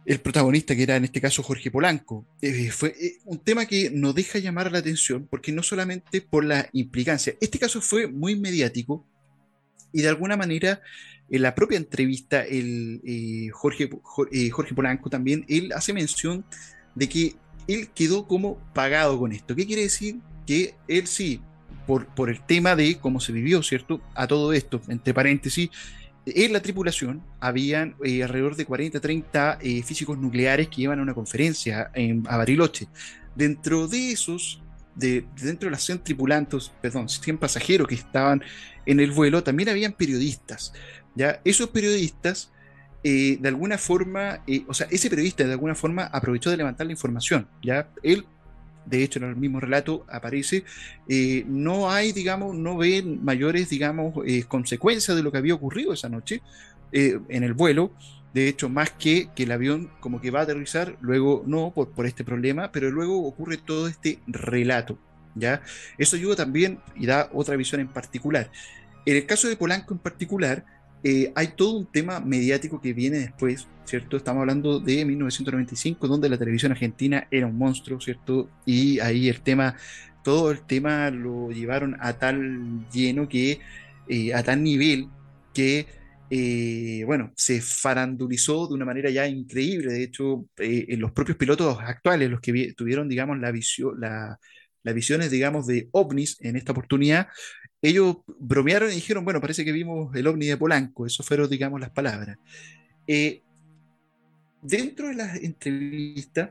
el protagonista, que era en este caso Jorge Polanco. Eh, fue eh, un tema que nos deja llamar la atención, porque no solamente por la implicancia, este caso fue muy mediático y de alguna manera en la propia entrevista, el, Jorge, Jorge Polanco también, él hace mención de que él quedó como pagado con esto. ¿Qué quiere decir? Que él sí por, por el tema de cómo se vivió, ¿cierto? A todo esto, entre paréntesis, en la tripulación habían eh, alrededor de 40, 30 eh, físicos nucleares que iban a una conferencia en, a Bariloche. Dentro de esos, de, dentro de las 100 tripulantes, perdón, 100 pasajeros que estaban en el vuelo, también habían periodistas. ¿ya? Esos periodistas, eh, de alguna forma, o sea, ese periodista de alguna forma aprovechó de levantar la información. ¿ya? Él de hecho en el mismo relato aparece, eh, no hay, digamos, no ven mayores, digamos, eh, consecuencias de lo que había ocurrido esa noche eh, en el vuelo. De hecho, más que que el avión como que va a aterrizar, luego no, por, por este problema, pero luego ocurre todo este relato. ¿ya? Eso ayuda también y da otra visión en particular. En el caso de Polanco en particular, eh, hay todo un tema mediático que viene después, ¿cierto? Estamos hablando de 1995, donde la televisión argentina era un monstruo, ¿cierto? Y ahí el tema, todo el tema lo llevaron a tal lleno que, eh, a tal nivel que, eh, bueno, se farandulizó de una manera ya increíble. De hecho, en los propios pilotos actuales, los que tuvieron, digamos, la visión, la, las visiones, digamos, de ovnis en esta oportunidad, ellos bromearon y dijeron, bueno, parece que vimos el ovni de Polanco, eso fueron, digamos, las palabras. Eh, dentro de las entrevistas,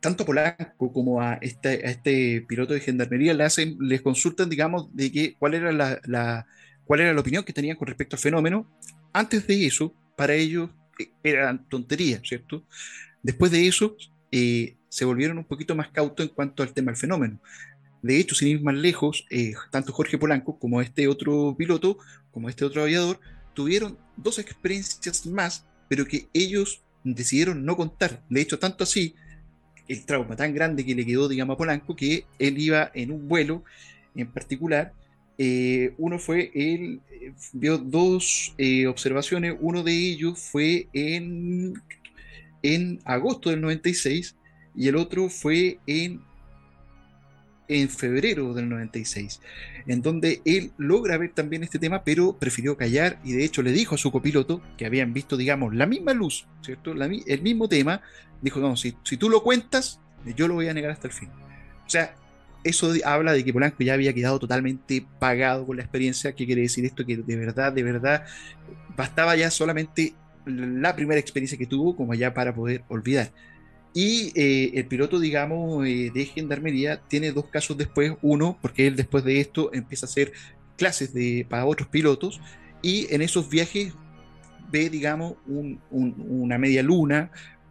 tanto Polanco como a este, este piloto de gendarmería les consultan, digamos, de que, cuál, era la, cuál era la opinión que tenían con respecto al fenómeno. Antes de eso, para ellos eh, eran tonterías, ¿cierto? Después de eso, eh, se volvieron un poquito más cautos en cuanto al tema del fenómeno. De hecho, sin ir más lejos, eh, tanto Jorge Polanco como este otro piloto, como este otro aviador, tuvieron dos experiencias más, pero que ellos decidieron no contar. De hecho, tanto así, el trauma tan grande que le quedó, digamos, a Polanco, que él iba en un vuelo en particular. Eh, uno fue, él eh, vio dos observaciones, uno de ellos fue en, en agosto del 96 y el otro fue en en febrero del 96, en donde él logra ver también este tema, pero prefirió callar y de hecho le dijo a su copiloto, que habían visto, digamos, la misma luz, el mismo tema, dijo, no, si, si tú lo cuentas, yo lo voy a negar hasta el fin. O sea, eso habla de que Polanco ya había quedado totalmente pagado con la experiencia. ¿Qué quiere decir esto? Que de verdad, de verdad, bastaba ya solamente la primera experiencia que tuvo como ya para poder olvidar. Y eh, el piloto, digamos, eh, de gendarmería tiene dos casos después. Uno, porque él después de esto empieza a hacer clases de, para otros pilotos y en esos viajes ve, digamos, una media luna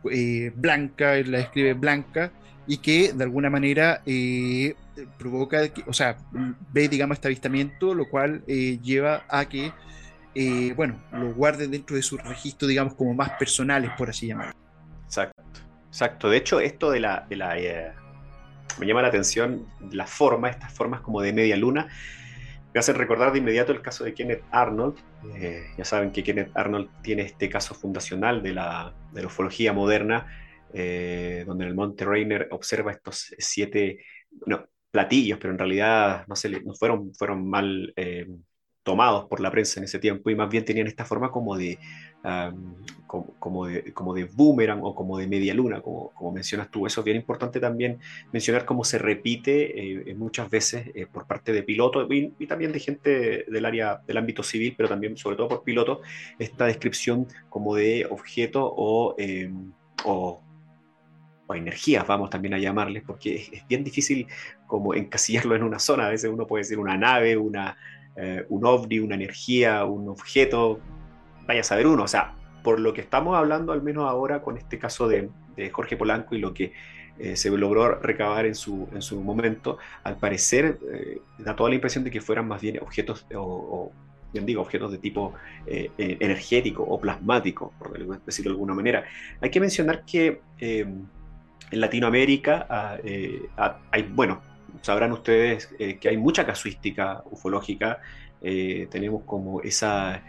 eh, blanca, él la describe blanca, y que de alguna manera provoca, o sea, ve, digamos, este avistamiento, lo cual lleva a que, bueno, lo guarde dentro de su registro, digamos, como más personales, por así llamarlo. Exacto. De hecho esto de la... Eh, me llama la atención la forma, estas formas como de media luna, me hacen recordar de inmediato el caso de Kenneth Arnold. Eh, ya saben que Kenneth Arnold tiene este caso fundacional de la, de la ufología moderna, eh, donde en el Monte Rainer observa estos siete no, platillos, pero en realidad no, se no fueron, fueron mal tomados por la prensa en ese tiempo y más bien tenían esta forma como de, como, de, como de boomerang o como de media luna, como, como mencionas tú. Eso es bien importante también mencionar cómo se repite eh, muchas veces eh, por parte de pilotos y, también de gente del área del ámbito civil, pero también sobre todo por pilotos, esta descripción como de objeto o, em, o o energías, vamos también a llamarles, porque es, bien difícil como encasillarlo en una zona. A veces uno puede decir una nave, una, eh, un ovni, una energía, un objeto, vaya a saber uno. O sea, por lo que estamos hablando, al menos ahora con este caso de, Jorge Polanco y lo que eh, se logró recabar en su, en su momento, al parecer eh, da toda la impresión de que fueran más bien objetos o, bien digo, objetos de tipo energético o plasmático, por decirlo de alguna manera. Hay que mencionar que en Latinoamérica ah, ah, hay, bueno, sabrán ustedes eh, que hay mucha casuística ufológica, eh, tenemos como esa,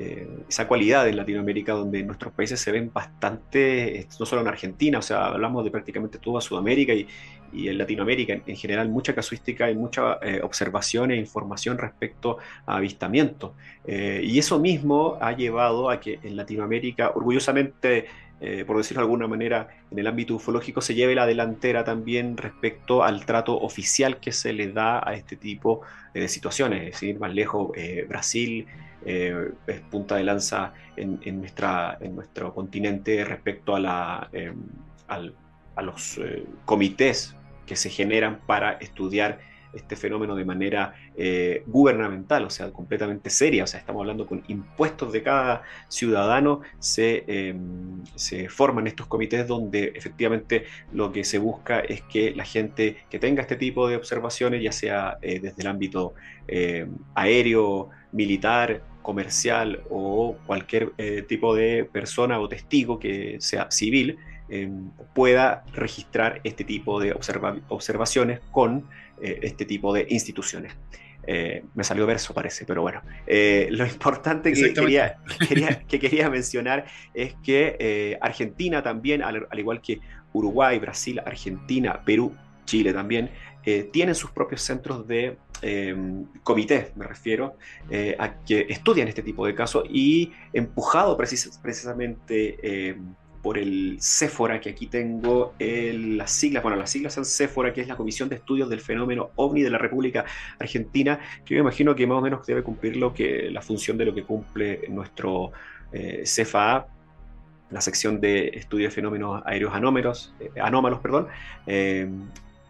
eh, esa cualidad en Latinoamérica donde nuestros países se ven bastante, no solo en Argentina, o sea, hablamos de prácticamente toda Sudamérica y, y en Latinoamérica en, general mucha casuística y mucha observación e información respecto a avistamientos. y eso mismo ha llevado a que en Latinoamérica, orgullosamente, eh, por decirlo de alguna manera, en el ámbito ufológico, se lleve la delantera también respecto al trato oficial que se le da a este tipo de situaciones. Es decir, más lejos, eh, Brasil es punta de lanza en, nuestra, en nuestro continente respecto a, la, em, a los comités que se generan para estudiar este fenómeno de manera eh, gubernamental, o sea, completamente seria. O sea, estamos hablando con impuestos de cada ciudadano, se, em, se forman estos comités donde efectivamente lo que se busca es que la gente que tenga este tipo de observaciones, ya sea eh, desde el ámbito em, aéreo, militar, comercial o cualquier eh, tipo de persona o testigo que sea civil, em, pueda registrar este tipo de observaciones con eh, este tipo de instituciones. Eh, me salió verso, parece, pero bueno. Eh, lo importante que *laughs* quería, que quería mencionar es que Argentina también, al, igual que Uruguay, Brasil, Argentina, Perú, Chile también, tienen sus propios centros de comité, me refiero, a que estudian este tipo de casos y empujado precisamente por el CEFORA, que aquí tengo las siglas, bueno, las siglas son CEFORA, que es la Comisión de Estudios del Fenómeno OVNI de la República Argentina, que yo me imagino que más o menos debe cumplir lo que, la función de lo que cumple nuestro eh, la sección de estudio de fenómenos aéreos eh, anómalos perdón, eh,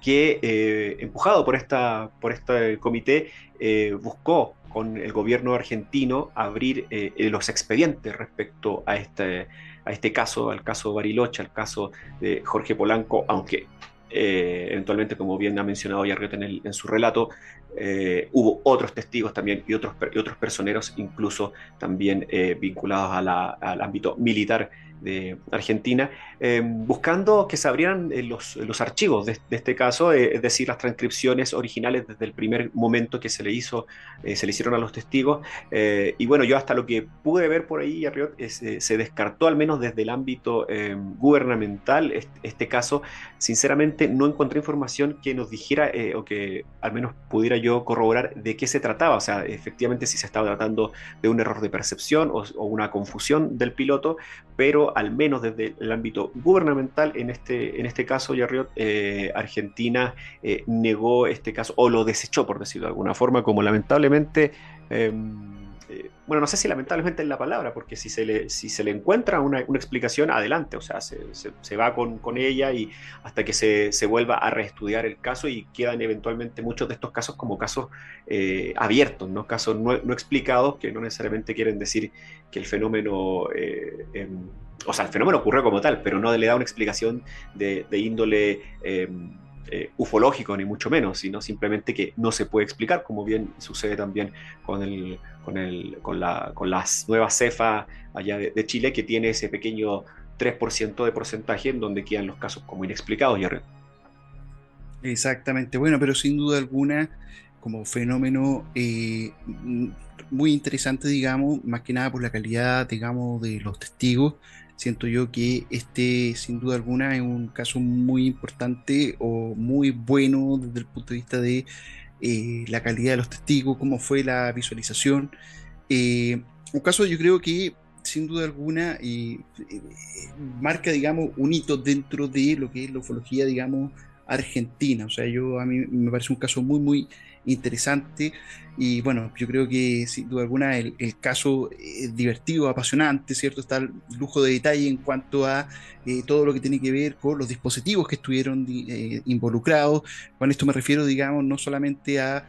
que eh, empujado por, esta, por este comité buscó con el gobierno argentino abrir los expedientes respecto a este a este caso, al caso Bariloche, al caso de Jorge Polanco, aunque eh, eventualmente, como bien ha mencionado Yarriot en, en su relato, eh, hubo otros testigos también y otros, y otros personeros, incluso también eh, vinculados al ámbito militar de Argentina, em, buscando que se abrieran eh, los, los, archivos de, este caso, eh, es decir, las transcripciones originales desde el primer momento que se le hizo, eh, se le hicieron a los testigos. y bueno, yo hasta lo que pude ver por ahí, se descartó al menos desde el ámbito gubernamental este, caso. Sinceramente, no encontré información que nos dijera o que al menos pudiera yo corroborar de qué se trataba. O sea, efectivamente si se estaba tratando de un error de percepción o una confusión del piloto, pero al menos desde el ámbito gubernamental, en este, en este caso, Yarriot, eh, Argentina eh, negó este caso o lo desechó, por decirlo de alguna forma, como lamentablemente... Em, eh, bueno, no sé si lamentablemente es la palabra, porque si se le, si se le encuentra una, explicación, adelante, o sea, se, va con, ella y hasta que se, vuelva a reestudiar el caso y quedan eventualmente muchos de estos casos como casos abiertos, ¿no? casos no, explicados, que no necesariamente quieren decir que el fenómeno em, o sea, el fenómeno ocurrió como tal, pero no le da una explicación de, índole em, eh, ufológico, ni mucho menos, sino simplemente que no se puede explicar, como bien sucede también con, el, con, el, con, la, con las nuevas cefa allá de, Chile, que tiene ese pequeño 3% de porcentaje en donde quedan los casos como inexplicados. Exactamente, bueno, pero sin duda alguna, como fenómeno eh, muy interesante, digamos, más que nada por la calidad, digamos, de los testigos, siento yo que este sin duda alguna es un caso muy importante o muy bueno desde el punto de vista de eh, la calidad de los testigos, cómo fue la visualización. Eh, un caso yo creo que sin duda alguna eh, marca, digamos, un hito dentro de lo que es la ufología, digamos, argentina. O sea, yo a mí me parece un caso muy, muy interesante. Y bueno, yo creo que sin duda alguna el, caso es divertido, apasionante, ¿cierto? Está el lujo de detalle en cuanto a eh, todo lo que tiene que ver con los dispositivos que estuvieron eh, involucrados. Con esto me refiero, digamos, no solamente a,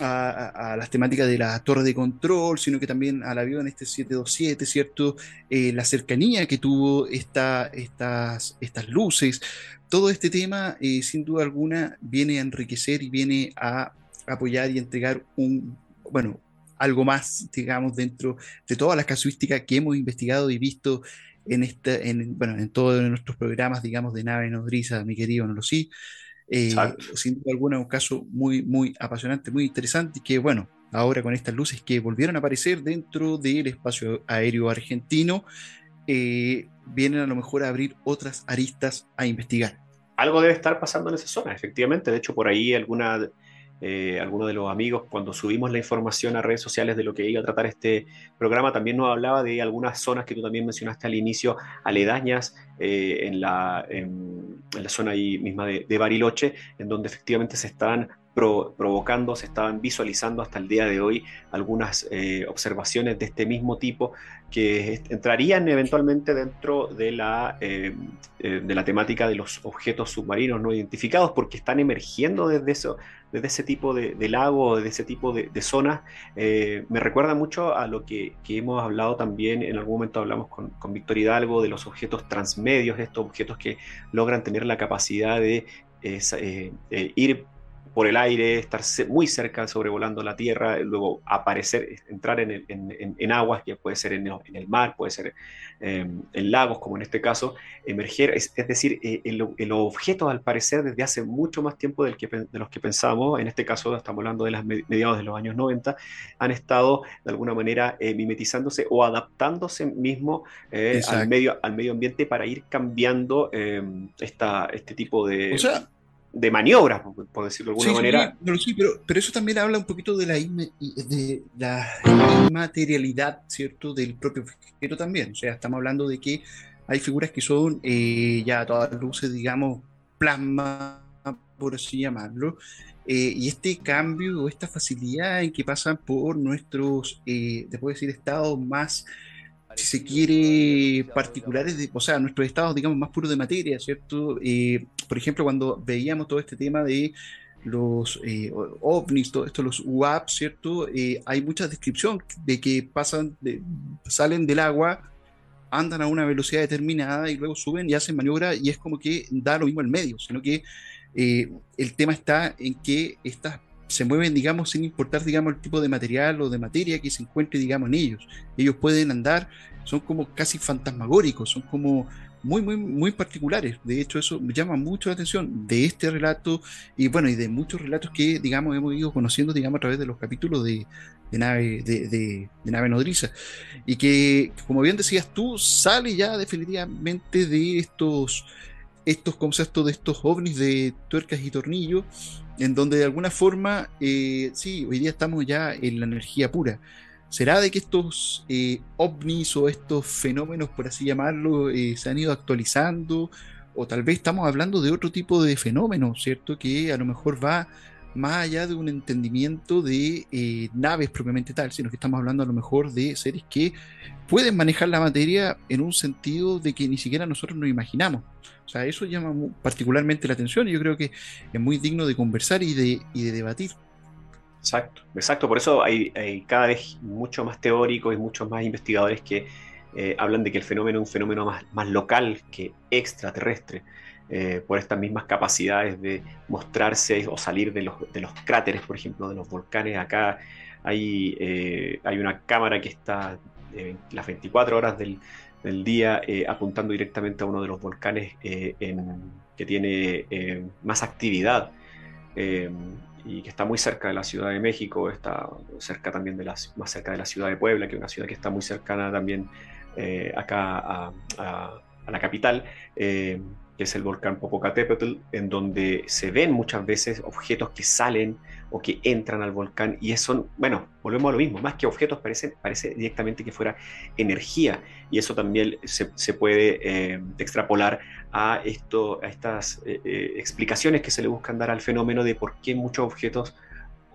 las temáticas de la torre de control, sino que también al avión este 727, ¿cierto? Eh, la cercanía que tuvo esta, estas, estas luces. Todo este tema, sin duda alguna, viene a enriquecer y viene a apoyar y entregar un, bueno, algo más, digamos, dentro de todas las casuísticas que hemos investigado y visto en, esta, en, bueno, en todos nuestros programas, digamos, de nave nodriza, mi querido no lo sí. Eh, sin duda alguna, un caso muy, muy apasionante, muy interesante, y que, bueno, ahora con estas luces que volvieron a aparecer dentro del espacio aéreo argentino, eh, vienen a lo mejor a abrir otras aristas a investigar. Algo debe estar pasando en esa zona, efectivamente. De hecho, por ahí alguna eh, algunos de los amigos, cuando subimos la información a redes sociales de lo que iba a tratar este programa, también nos hablaba de algunas zonas que tú también mencionaste al inicio, aledañas eh, en, la, en, la zona ahí misma de, de Bariloche, en donde efectivamente se provocando, se estaban visualizando hasta el día de hoy algunas eh, observaciones de este mismo tipo que entrarían eventualmente dentro de la, eh, eh, de la temática de los objetos submarinos no identificados porque están emergiendo desde, eso, desde ese tipo de, lago, desde ese tipo de, zonas. me recuerda mucho a lo que, hemos hablado también, en algún momento hablamos con, con Víctor Hidalgo de los objetos transmedios, estos objetos que logran tener la capacidad de ir por el aire, estar muy cerca sobrevolando la Tierra, luego aparecer, entrar en, aguas, que puede ser en el, mar, puede ser em, en lagos, como en este caso, emerger, es, decir, eh, el, objeto al parecer desde hace mucho más tiempo del que, de los que pensamos, en este caso estamos hablando de los mediados de los años 90, han estado de alguna manera eh, mimetizándose o adaptándose mismo eh, al, medio, al medio ambiente para ir cambiando em, esta, este tipo de de maniobras, por decirlo de alguna manera. Pero, sí, pero, pero, eso también habla un poquito de la, de la inmaterialidad, ¿cierto?, del propio objeto también. O sea, estamos hablando de que hay figuras que son eh, ya a todas luces, digamos, plasma, por así llamarlo, eh, y este cambio o esta facilidad en que pasan por nuestros, eh, te puedo decir, estados más si se quiere, particulares, de, o sea, nuestros estados, digamos, más puros de materia, ¿cierto? Eh, por ejemplo, cuando veíamos todo este tema de los eh, ovnis, todo esto, los UAP, ¿cierto? Eh, hay mucha descripción de que pasan, de, salen del agua, andan a una velocidad determinada y luego suben y hacen maniobra y es como que da lo mismo al medio, sino que el tema está en que estas se mueven, digamos, sin importar, digamos, el tipo de material o de materia que se encuentre, digamos, en ellos. Ellos pueden andar, son como casi fantasmagóricos, son como muy, muy, muy particulares. De hecho, eso me llama mucho la atención de este relato y bueno, y de muchos relatos que, digamos, hemos ido conociendo, digamos, a través de los capítulos de, nave, de, de, nave nodriza. Y que, como bien decías tú, sale ya definitivamente de estos estos conceptos de estos ovnis de tuercas y tornillos en donde de alguna forma, eh, sí, hoy día estamos ya en la energía pura. ¿Será de que estos eh, ovnis o estos fenómenos, por así llamarlo, eh, se han ido actualizando? O tal vez estamos hablando de otro tipo de fenómeno, ¿cierto? Que a lo mejor va más allá de un entendimiento de eh, naves propiamente tal, sino que estamos hablando a lo mejor de seres que pueden manejar la materia en un sentido de que ni siquiera nosotros nos imaginamos. O sea, eso llama particularmente la atención y yo creo que es muy digno de conversar y de, de debatir. Exacto, exacto. Por eso hay, cada vez mucho más teóricos y muchos más investigadores que eh, hablan de que el fenómeno es un fenómeno más, más local que extraterrestre. Eh, por estas mismas capacidades de mostrarse o salir de los, de los cráteres, por ejemplo, de los volcanes. Acá hay, eh, hay una cámara que está las 24 horas del, del día eh, apuntando directamente a uno de los volcanes que tiene más actividad y que está muy cerca de la Ciudad de México, está cerca también de la, más cerca de la ciudad de Puebla, que es una ciudad que está muy cercana también acá a, la capital que es el volcán Popocatépetl, en donde se ven muchas veces objetos que salen o que entran al volcán y eso, bueno, volvemos a lo mismo, más que objetos parece, parece directamente que fuera energía y eso también se, puede eh, extrapolar a, esto, a estas eh, eh, explicaciones que se le buscan dar al fenómeno de por qué muchos objetos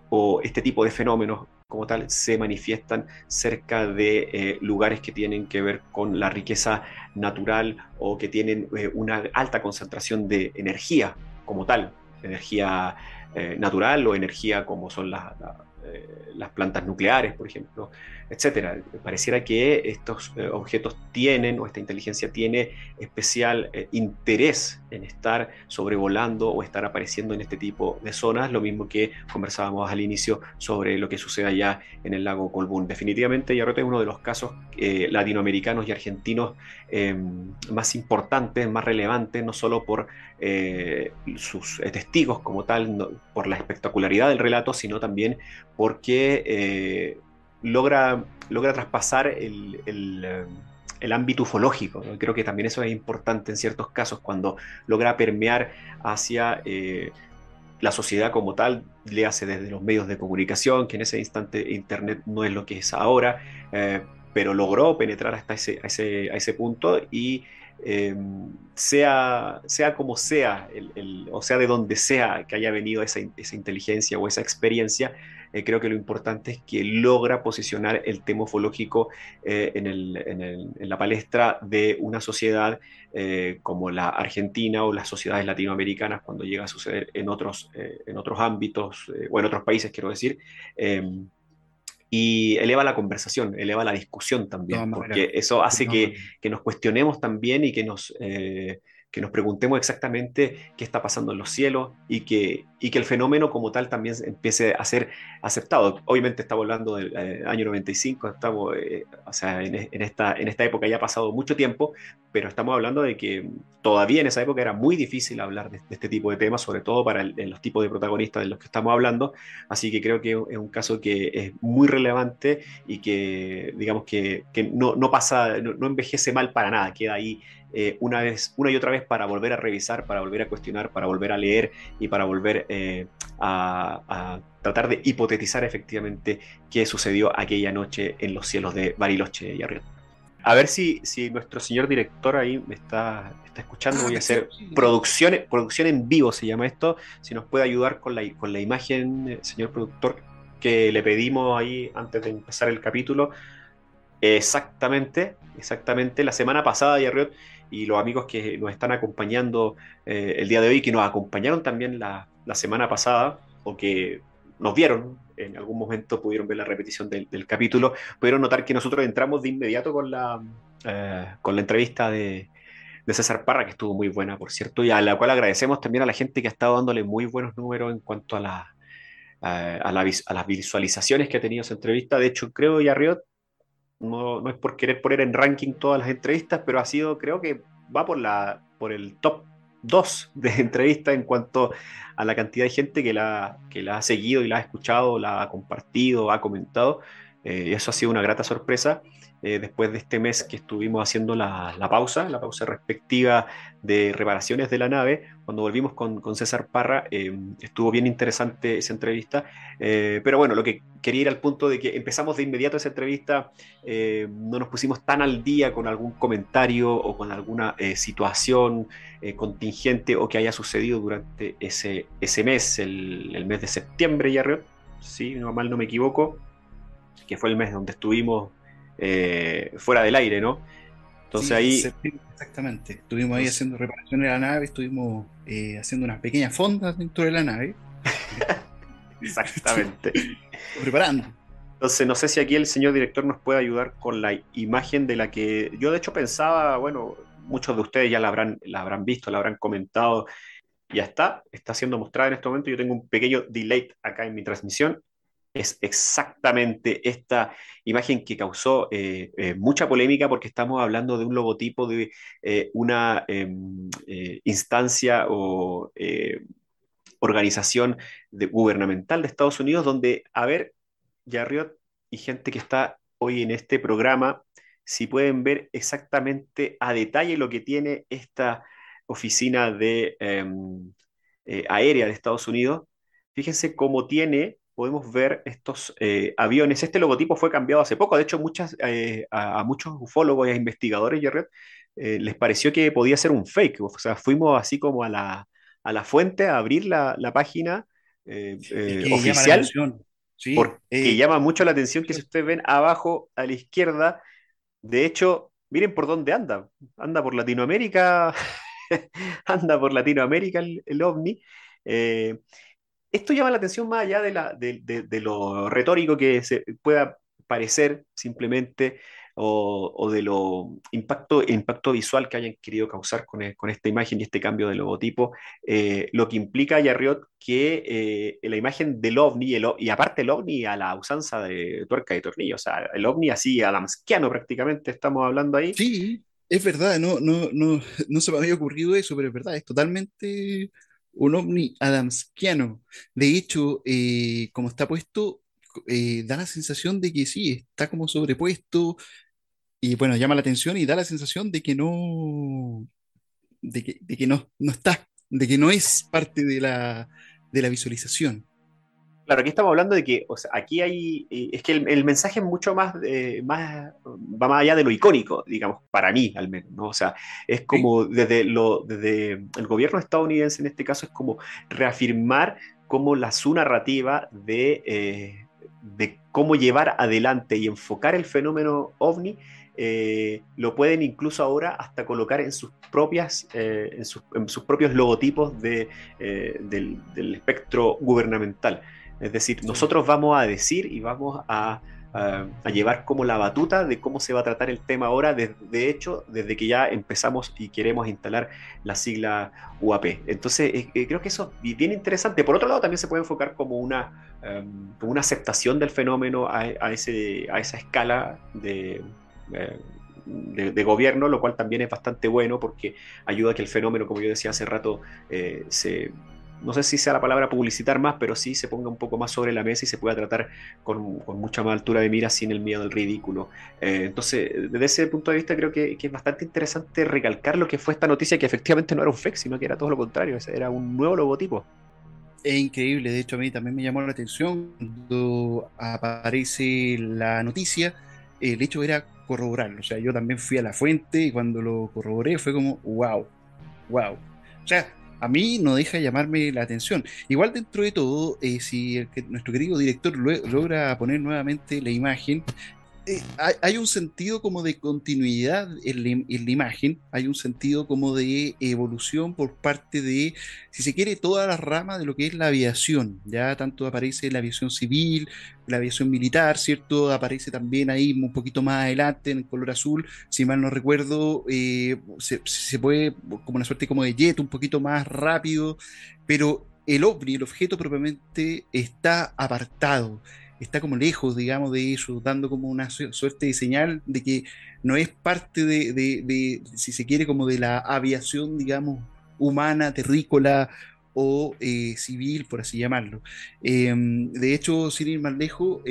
o este tipo de fenómenos como tal se manifiestan cerca de eh, lugares que tienen que ver con la riqueza natural o que tienen eh, una alta concentración de energía como tal, energía eh, natural o energía como son las, las plantas nucleares, por ejemplo, etcétera. Pareciera que estos eh, objetos tienen, o esta inteligencia tiene especial eh, interés en estar sobrevolando o estar apareciendo en este tipo de zonas, lo mismo que conversábamos al inicio sobre lo que sucede allá en el lago Colbún. Definitivamente, Yarrote es uno de los casos eh, latinoamericanos y argentinos más importantes, más relevantes, no solo por sus testigos como tal, por la espectacularidad del relato, sino también porque logra, logra traspasar el, el, el ámbito ufológico. Creo que también eso es importante en ciertos casos, cuando logra permear hacia eh, la sociedad como tal, le hace desde los medios de comunicación, que en ese instante Internet no es lo que es ahora, eh, pero logró penetrar hasta ese, a, ese, a ese punto y eh, sea, sea como sea, o sea de donde sea que haya venido esa, esa inteligencia o esa experiencia, eh, creo que lo importante es que logra posicionar el tema ufológico eh, en, en, la palestra de una sociedad como la Argentina o las sociedades latinoamericanas cuando llega a suceder en otros, en otros ámbitos o en otros países, quiero decir y eleva la conversación, eleva la discusión también, porque eso hace que, que, nos cuestionemos también y que nos, eh, que nos preguntemos exactamente qué está pasando en los cielos y que, y que el fenómeno como tal también empiece a ser aceptado. Obviamente estamos hablando del eh, año 95, estamos, eh, o sea, en, esta, en esta época ya ha pasado mucho tiempo, pero estamos hablando de que todavía en esa época era muy difícil hablar de, este tipo de temas, sobre todo para los tipos de protagonistas de los que estamos hablando, así que creo que es un caso que es muy relevante y que, digamos, que, que no, no, pasa, no envejece mal para nada, queda ahí eh, una, vez, una y otra vez para volver a revisar, para volver a cuestionar, para volver a leer y para volver eh, a, tratar de hipotetizar efectivamente qué sucedió aquella noche en los cielos de Bariloche y Arriba. A ver si, si nuestro señor director ahí me está, está escuchando. Voy a hacer producción, producción en vivo, se llama esto. Si nos puede ayudar con la, con la imagen, eh, señor productor, que le pedimos ahí antes de empezar el capítulo. Exactamente, exactamente. La semana pasada, Yarriot, y los amigos que nos están acompañando eh, el día de hoy, que nos acompañaron también la, semana pasada, o que nos vieron, en algún momento pudieron ver la repetición del, capítulo, pudieron notar que nosotros entramos de inmediato con la, eh, con la entrevista de, César Parra, que estuvo muy buena, por cierto, y a la cual agradecemos también a la gente que ha estado dándole muy buenos números en cuanto a, la, eh, a, las visualizaciones que ha tenido esa entrevista. De hecho, creo, Yarriot, no, no, es por querer poner en ranking todas las entrevistas, pero ha sido, creo que va por, la, por el top 2 de *laughs* entrevistas en cuanto a la cantidad de gente que la, que la ha seguido y la ha escuchado, la ha compartido, ha comentado. Eh, y eso ha sido una grata sorpresa. Eh, después de este mes que estuvimos haciendo la, pausa, la pausa respectiva de reparaciones de la nave, cuando volvimos con, César Parra, eh, estuvo bien interesante esa entrevista, eh, pero bueno, lo que quería ir al punto de que empezamos de inmediato esa entrevista, no nos pusimos tan al día con algún comentario o con alguna situación contingente o que haya sucedido durante ese, ese mes, el, mes de septiembre, ya, si no mal no me equivoco, que fue el mes donde estuvimos eh, fuera del aire, ¿no? Entonces ahí... Exactamente, estuvimos ahí haciendo reparaciones de la nave, estuvimos eh, haciendo unas pequeñas fondas dentro de la nave. *laughs* Exactamente. preparando. Entonces, no sé si aquí el señor director nos puede ayudar con la imagen de la que yo de hecho pensaba, bueno, muchos de ustedes ya la habrán, la habrán visto, la habrán comentado, ya está, está siendo mostrada en este momento. Yo tengo un pequeño delay acá en mi transmisión es exactamente esta imagen que causó eh, eh, mucha polémica porque estamos hablando de un logotipo de eh, una em, instancia o organización gubernamental de Estados Unidos donde, a ver, Yarriot y gente que está hoy en este programa, si pueden ver exactamente a detalle lo que tiene esta oficina de em, aérea de Estados Unidos, fíjense cómo tiene podemos ver estos eh, aviones. Este logotipo fue cambiado hace poco. De hecho, muchas, eh, a, muchos ufólogos y a investigadores, eh, les pareció que podía ser un fake. O sea, fuimos así como a la, a la fuente a abrir la, la página oficial. Sí, porque llama mucho la atención que si ustedes ven abajo a la izquierda, de hecho, miren por dónde anda. Anda por Latinoamérica. *laughs* anda por Latinoamérica el, el ovni esto llama la atención más allá de, la, de, lo retórico que se pueda parecer simplemente o, de lo impacto, impacto visual que hayan querido causar con, e, esta imagen y este cambio de logotipo, eh, lo que implica, Yarriot, que eh, la imagen del ovni, y aparte el ovni a la usanza de tuerca y tornillo, o sea, el ovni así adamskiano prácticamente estamos hablando ahí. Sí, es verdad, no, no, no, no se me había ocurrido eso, pero es verdad, es totalmente un ovni adamskiano. De hecho, eh, como está puesto, eh, da la sensación de que sí, está como sobrepuesto y bueno, llama la atención y da la sensación de que no, de que, no, no está, de que no es parte de la, de la visualización. Claro, aquí estamos hablando de que o sea, aquí hay, eh, es que el, mensaje es mucho más, eh, más, va más allá de lo icónico, digamos, para mí al menos, ¿no? O sea, es como desde, lo, desde el gobierno estadounidense en este caso es como reafirmar como la su narrativa de, eh, de cómo llevar adelante y enfocar el fenómeno ovni lo pueden incluso ahora hasta colocar en sus propias en sus, en, sus, propios logotipos de, del, del, espectro gubernamental. Es decir, nosotros vamos a decir y vamos a, llevar como la batuta de cómo se va a tratar el tema ahora, de, hecho, desde que ya empezamos y queremos instalar la sigla UAP. Entonces, eh, eh, creo que eso es bien interesante. Por otro lado, también se puede enfocar como una, em, una aceptación del fenómeno a, ese, a esa escala de... Eh, de, gobierno, lo cual también es bastante bueno porque ayuda a que el fenómeno, como yo decía hace rato, se, no sé si sea la palabra publicitar más, pero sí se ponga un poco más sobre la mesa y se pueda tratar con, mucha más altura de mira sin el miedo al ridículo. Eh, entonces, desde ese punto de vista creo que, es bastante interesante recalcar lo que fue esta noticia, que efectivamente no era un fake, sino que era todo lo contrario, era un nuevo logotipo. Es increíble, de hecho a mí también me llamó la atención cuando aparece la noticia, el hecho era corroborarlo, o sea, yo también fui a la fuente y cuando lo corroboré fue como, wow, wow. O sea, a mí no deja llamarme la atención. Igual dentro de todo, eh, si nuestro querido director logra poner nuevamente la imagen, eh, hay, un sentido como de continuidad en la, imagen, hay un sentido como de evolución por parte de, si se quiere, toda la rama de lo que es la aviación. Ya tanto aparece la aviación civil, la aviación militar, ¿cierto? Aparece también ahí un poquito más adelante en color azul, si mal no recuerdo, eh, se, se, puede, como una suerte como de jet, un poquito más rápido, pero el ovni, el objeto propiamente, está apartado está como lejos, digamos, de eso, dando como una suerte de señal de que no es parte de, si se quiere, como de la aviación, digamos, humana, terrícola o eh, civil, por así llamarlo. Em, de hecho, sin ir más lejos,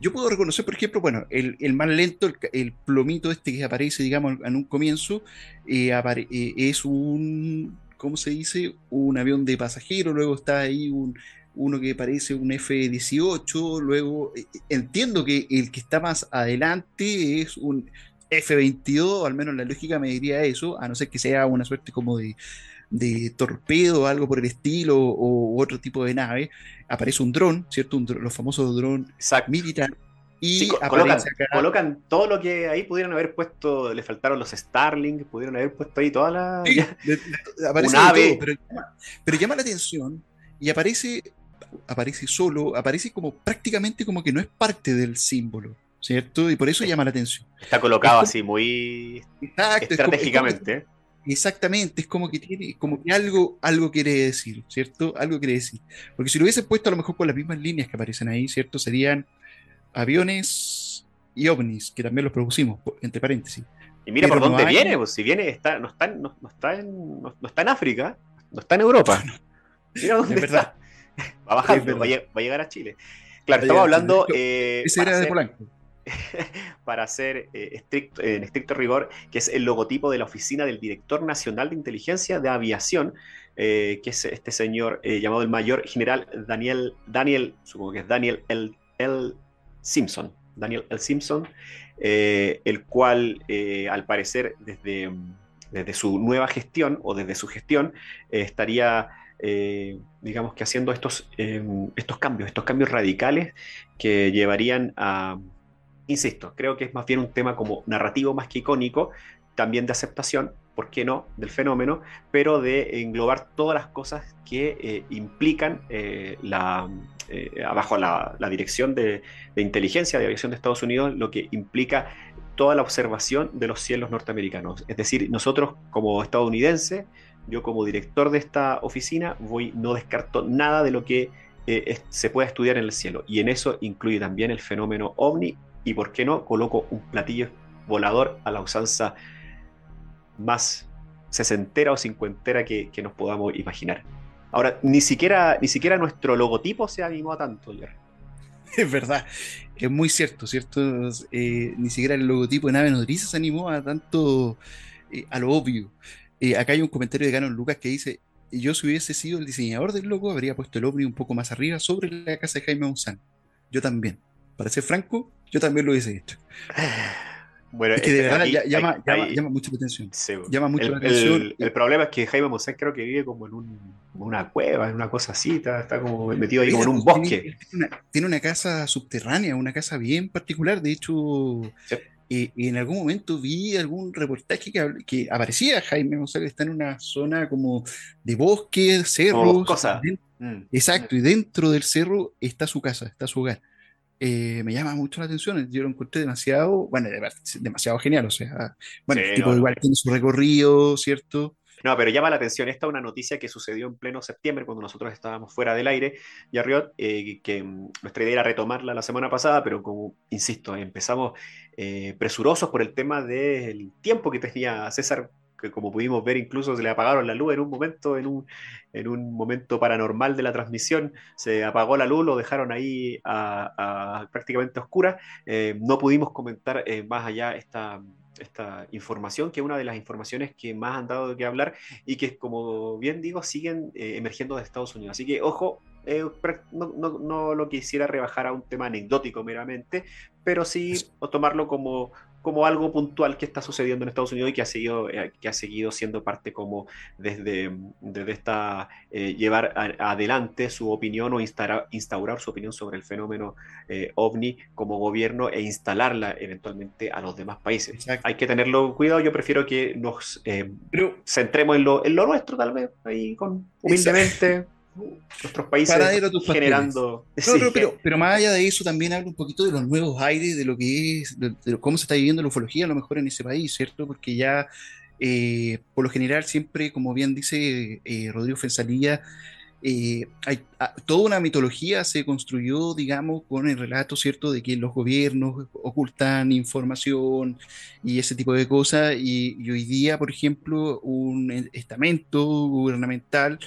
yo puedo reconocer, por ejemplo, bueno, el, más lento, el, plomito este que aparece, digamos, en un comienzo, eh, eh, es un, ¿cómo se dice? Un avión de pasajero, luego está ahí un uno que parece un F-18, luego eh, entiendo que el que está más adelante es un F-22, al menos la lógica me diría eso, a no ser que sea una suerte como de, de torpedo o algo por el estilo o, otro tipo de nave, aparece un dron, ¿cierto? los famosos drones militar. Y colocan, todo lo que ahí pudieron haber puesto, le faltaron los Starlink, pudieron haber puesto ahí toda la... un pero, pero llama la atención y aparece aparece solo, aparece como prácticamente como que no es parte del símbolo, ¿cierto? Y por eso llama la atención. Está colocado así muy estratégicamente. exactamente, es como que tiene, como que algo, algo quiere decir, ¿cierto? Algo quiere decir. Porque si lo hubiese puesto a lo mejor con las mismas líneas que aparecen ahí, ¿cierto? Serían aviones y ovnis, que también los producimos, entre paréntesis. Y mira por dónde viene, pues si viene, está, no, está, no, está en, no, está en África, no está en Europa. *laughs* Mira dónde está. Va a va, a llegar a Chile. Claro, estamos hablando. Eh, ese era de Polanco. *laughs* para ser eh, estricto, en estricto rigor, que es el logotipo de la Oficina del Director Nacional de Inteligencia de Aviación, eh, que es este señor llamado el Mayor General Daniel, Daniel, supongo que es Daniel L. Simpson. Daniel L. Simpson, el cual, al parecer, desde, desde su nueva gestión o desde su gestión, estaría eh, digamos que haciendo estos, em, estos cambios, estos cambios radicales que llevarían a, insisto, creo que es más bien un tema como narrativo más que icónico, también de aceptación, ¿por qué no?, del fenómeno, pero de englobar todas las cosas que eh, implican eh, la, abajo la, la dirección de, de, inteligencia de aviación de Estados Unidos, lo que implica toda la observación de los cielos norteamericanos. Es decir, nosotros como estadounidenses, yo como director de esta oficina voy, no descarto nada de lo que eh, se pueda estudiar en el cielo. Y en eso incluye también el fenómeno ovni y, ¿por qué no?, coloco un platillo volador a la usanza más sesentera o cincuentera que, nos podamos imaginar. Ahora, ni siquiera, ni siquiera nuestro logotipo se animó a tanto, *laughs* Es verdad, es muy cierto, ¿cierto? Eh, ni siquiera el logotipo de nave nodriza se animó a tanto, eh, a lo obvio. Eh, acá hay un comentario de Ganon Lucas que dice: yo si hubiese sido el diseñador del logo, habría puesto el ovni un poco más arriba sobre la casa de Jaime Maussan. Yo también. Para ser franco, yo también lo hubiese hecho. *sighs* Bueno, Es que de este, verdad aquí- llama, llama mucho la atención. sí, Llama mucho el, la atención. el- el problema es que Jaime Monsanto creo que vive como en un, una cueva, en una cosa así, está, está como metido ahí como en un bosque. Tiene una, tiene una casa subterránea, una casa bien particular. De hecho, Sí. Eh, en algún momento vi algún reportaje que, que aparecía Jaime González, está en una zona como de bosque. Den- Mm. Exacto, y dentro del cerro está su casa, está su hogar. Eh, me llama mucho la atención, yo lo encontré demasiado, bueno, de- demasiado genial, o sea, bueno, Sí, el tipo no. igual tiene su recorrido, ¿cierto? No, pero llama la atención. Esta es una noticia que sucedió en pleno septiembre, cuando nosotros estábamos fuera del aire, y Arriot, eh, que mm, nuestra idea era retomarla la semana pasada, pero como, insisto, empezamos eh, presurosos por el tema del tiempo que tenía César, que como pudimos ver, incluso se le apagaron la luz en un momento, en un, en un momento paranormal de la transmisión, se apagó la luz, lo dejaron ahí prácticamente oscura. Eh, no pudimos comentar más allá esta esta información, que es una de las informaciones que más han dado de qué hablar y que, como bien digo, siguen eh, emergiendo de Estados Unidos. Así que, ojo, eh, no, no, no, lo quisiera rebajar a un tema anecdótico meramente, pero sí o tomarlo como, como algo puntual que está sucediendo en Estados Unidos y que ha seguido, eh, que ha seguido siendo parte como desde, desde esta eh, llevar a, adelante su opinión o instaurar, instaurar su opinión sobre el fenómeno eh, ovni como gobierno e instalarla eventualmente a los demás países. Exacto. Hay que tenerlo cuidado, yo prefiero que nos eh, Pero centremos en lo, en lo nuestro tal vez, ahí con humildemente nuestros países Paradero a tus generando... No, Sí, no, pero, pero más allá de eso también habla un poquito de los nuevos aires, de lo que es, de, de cómo se está viviendo la ufología a lo mejor en ese país, ¿cierto? Porque ya, eh, por lo general, siempre, como bien dice eh, Rodrigo Fensalía, eh, hay, a, toda una mitología se construyó, digamos, con el relato, ¿cierto?, de que los gobiernos ocultan información y ese tipo de cosas, y, y hoy día, por ejemplo, un estamento gubernamental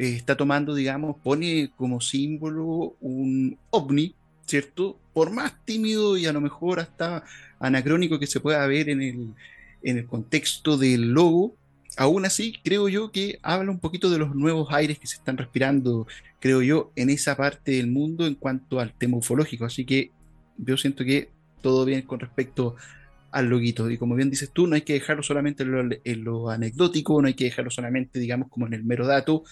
está tomando, digamos, pone como símbolo un ovni, ¿cierto? Por más tímido y a lo mejor hasta anacrónico que se pueda ver en el, en el contexto del logo, aún así creo yo que habla un poquito de los nuevos aires que se están respirando, creo yo, en esa parte del mundo en cuanto al tema ufológico. Así que yo siento que todo bien con respecto al loguito. Y como bien dices tú, no hay que dejarlo solamente en lo, en lo anecdótico, no hay que dejarlo solamente, digamos, como en el mero dato,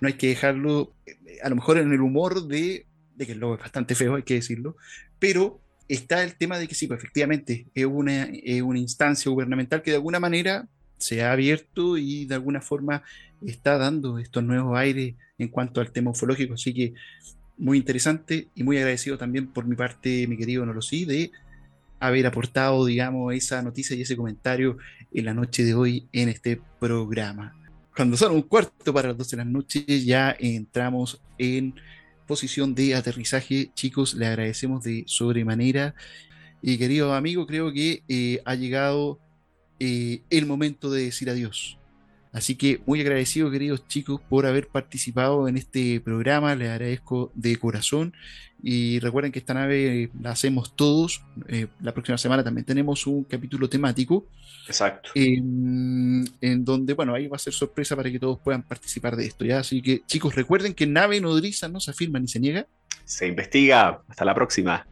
no hay que dejarlo a lo mejor en el humor de, de que el logo es bastante feo, hay que decirlo, pero está el tema de que sí, pues efectivamente es una, es una instancia gubernamental que de alguna manera se ha abierto y de alguna forma está dando estos nuevos aires en cuanto al tema ufológico, así que muy interesante y muy agradecido también por mi parte, mi querido Nolosí, de haber aportado, digamos, esa noticia y ese comentario en la noche de hoy en este programa cuando son un cuarto para las 12 de la noche, ya entramos en posición de aterrizaje. Chicos, le agradecemos de sobremanera. Y querido amigo, creo que eh, ha llegado eh, el momento de decir adiós. Así que muy agradecido, queridos chicos, por haber participado en este programa. Les agradezco de corazón. Y recuerden que esta nave eh, la hacemos todos. Eh, la próxima semana también tenemos un capítulo temático. Exacto. En, en, donde, bueno, ahí va a ser sorpresa para que todos puedan participar de esto. ¿ya? Así que, chicos, recuerden que nave nodriza no se afirma ni se niega. Se investiga. Hasta la próxima.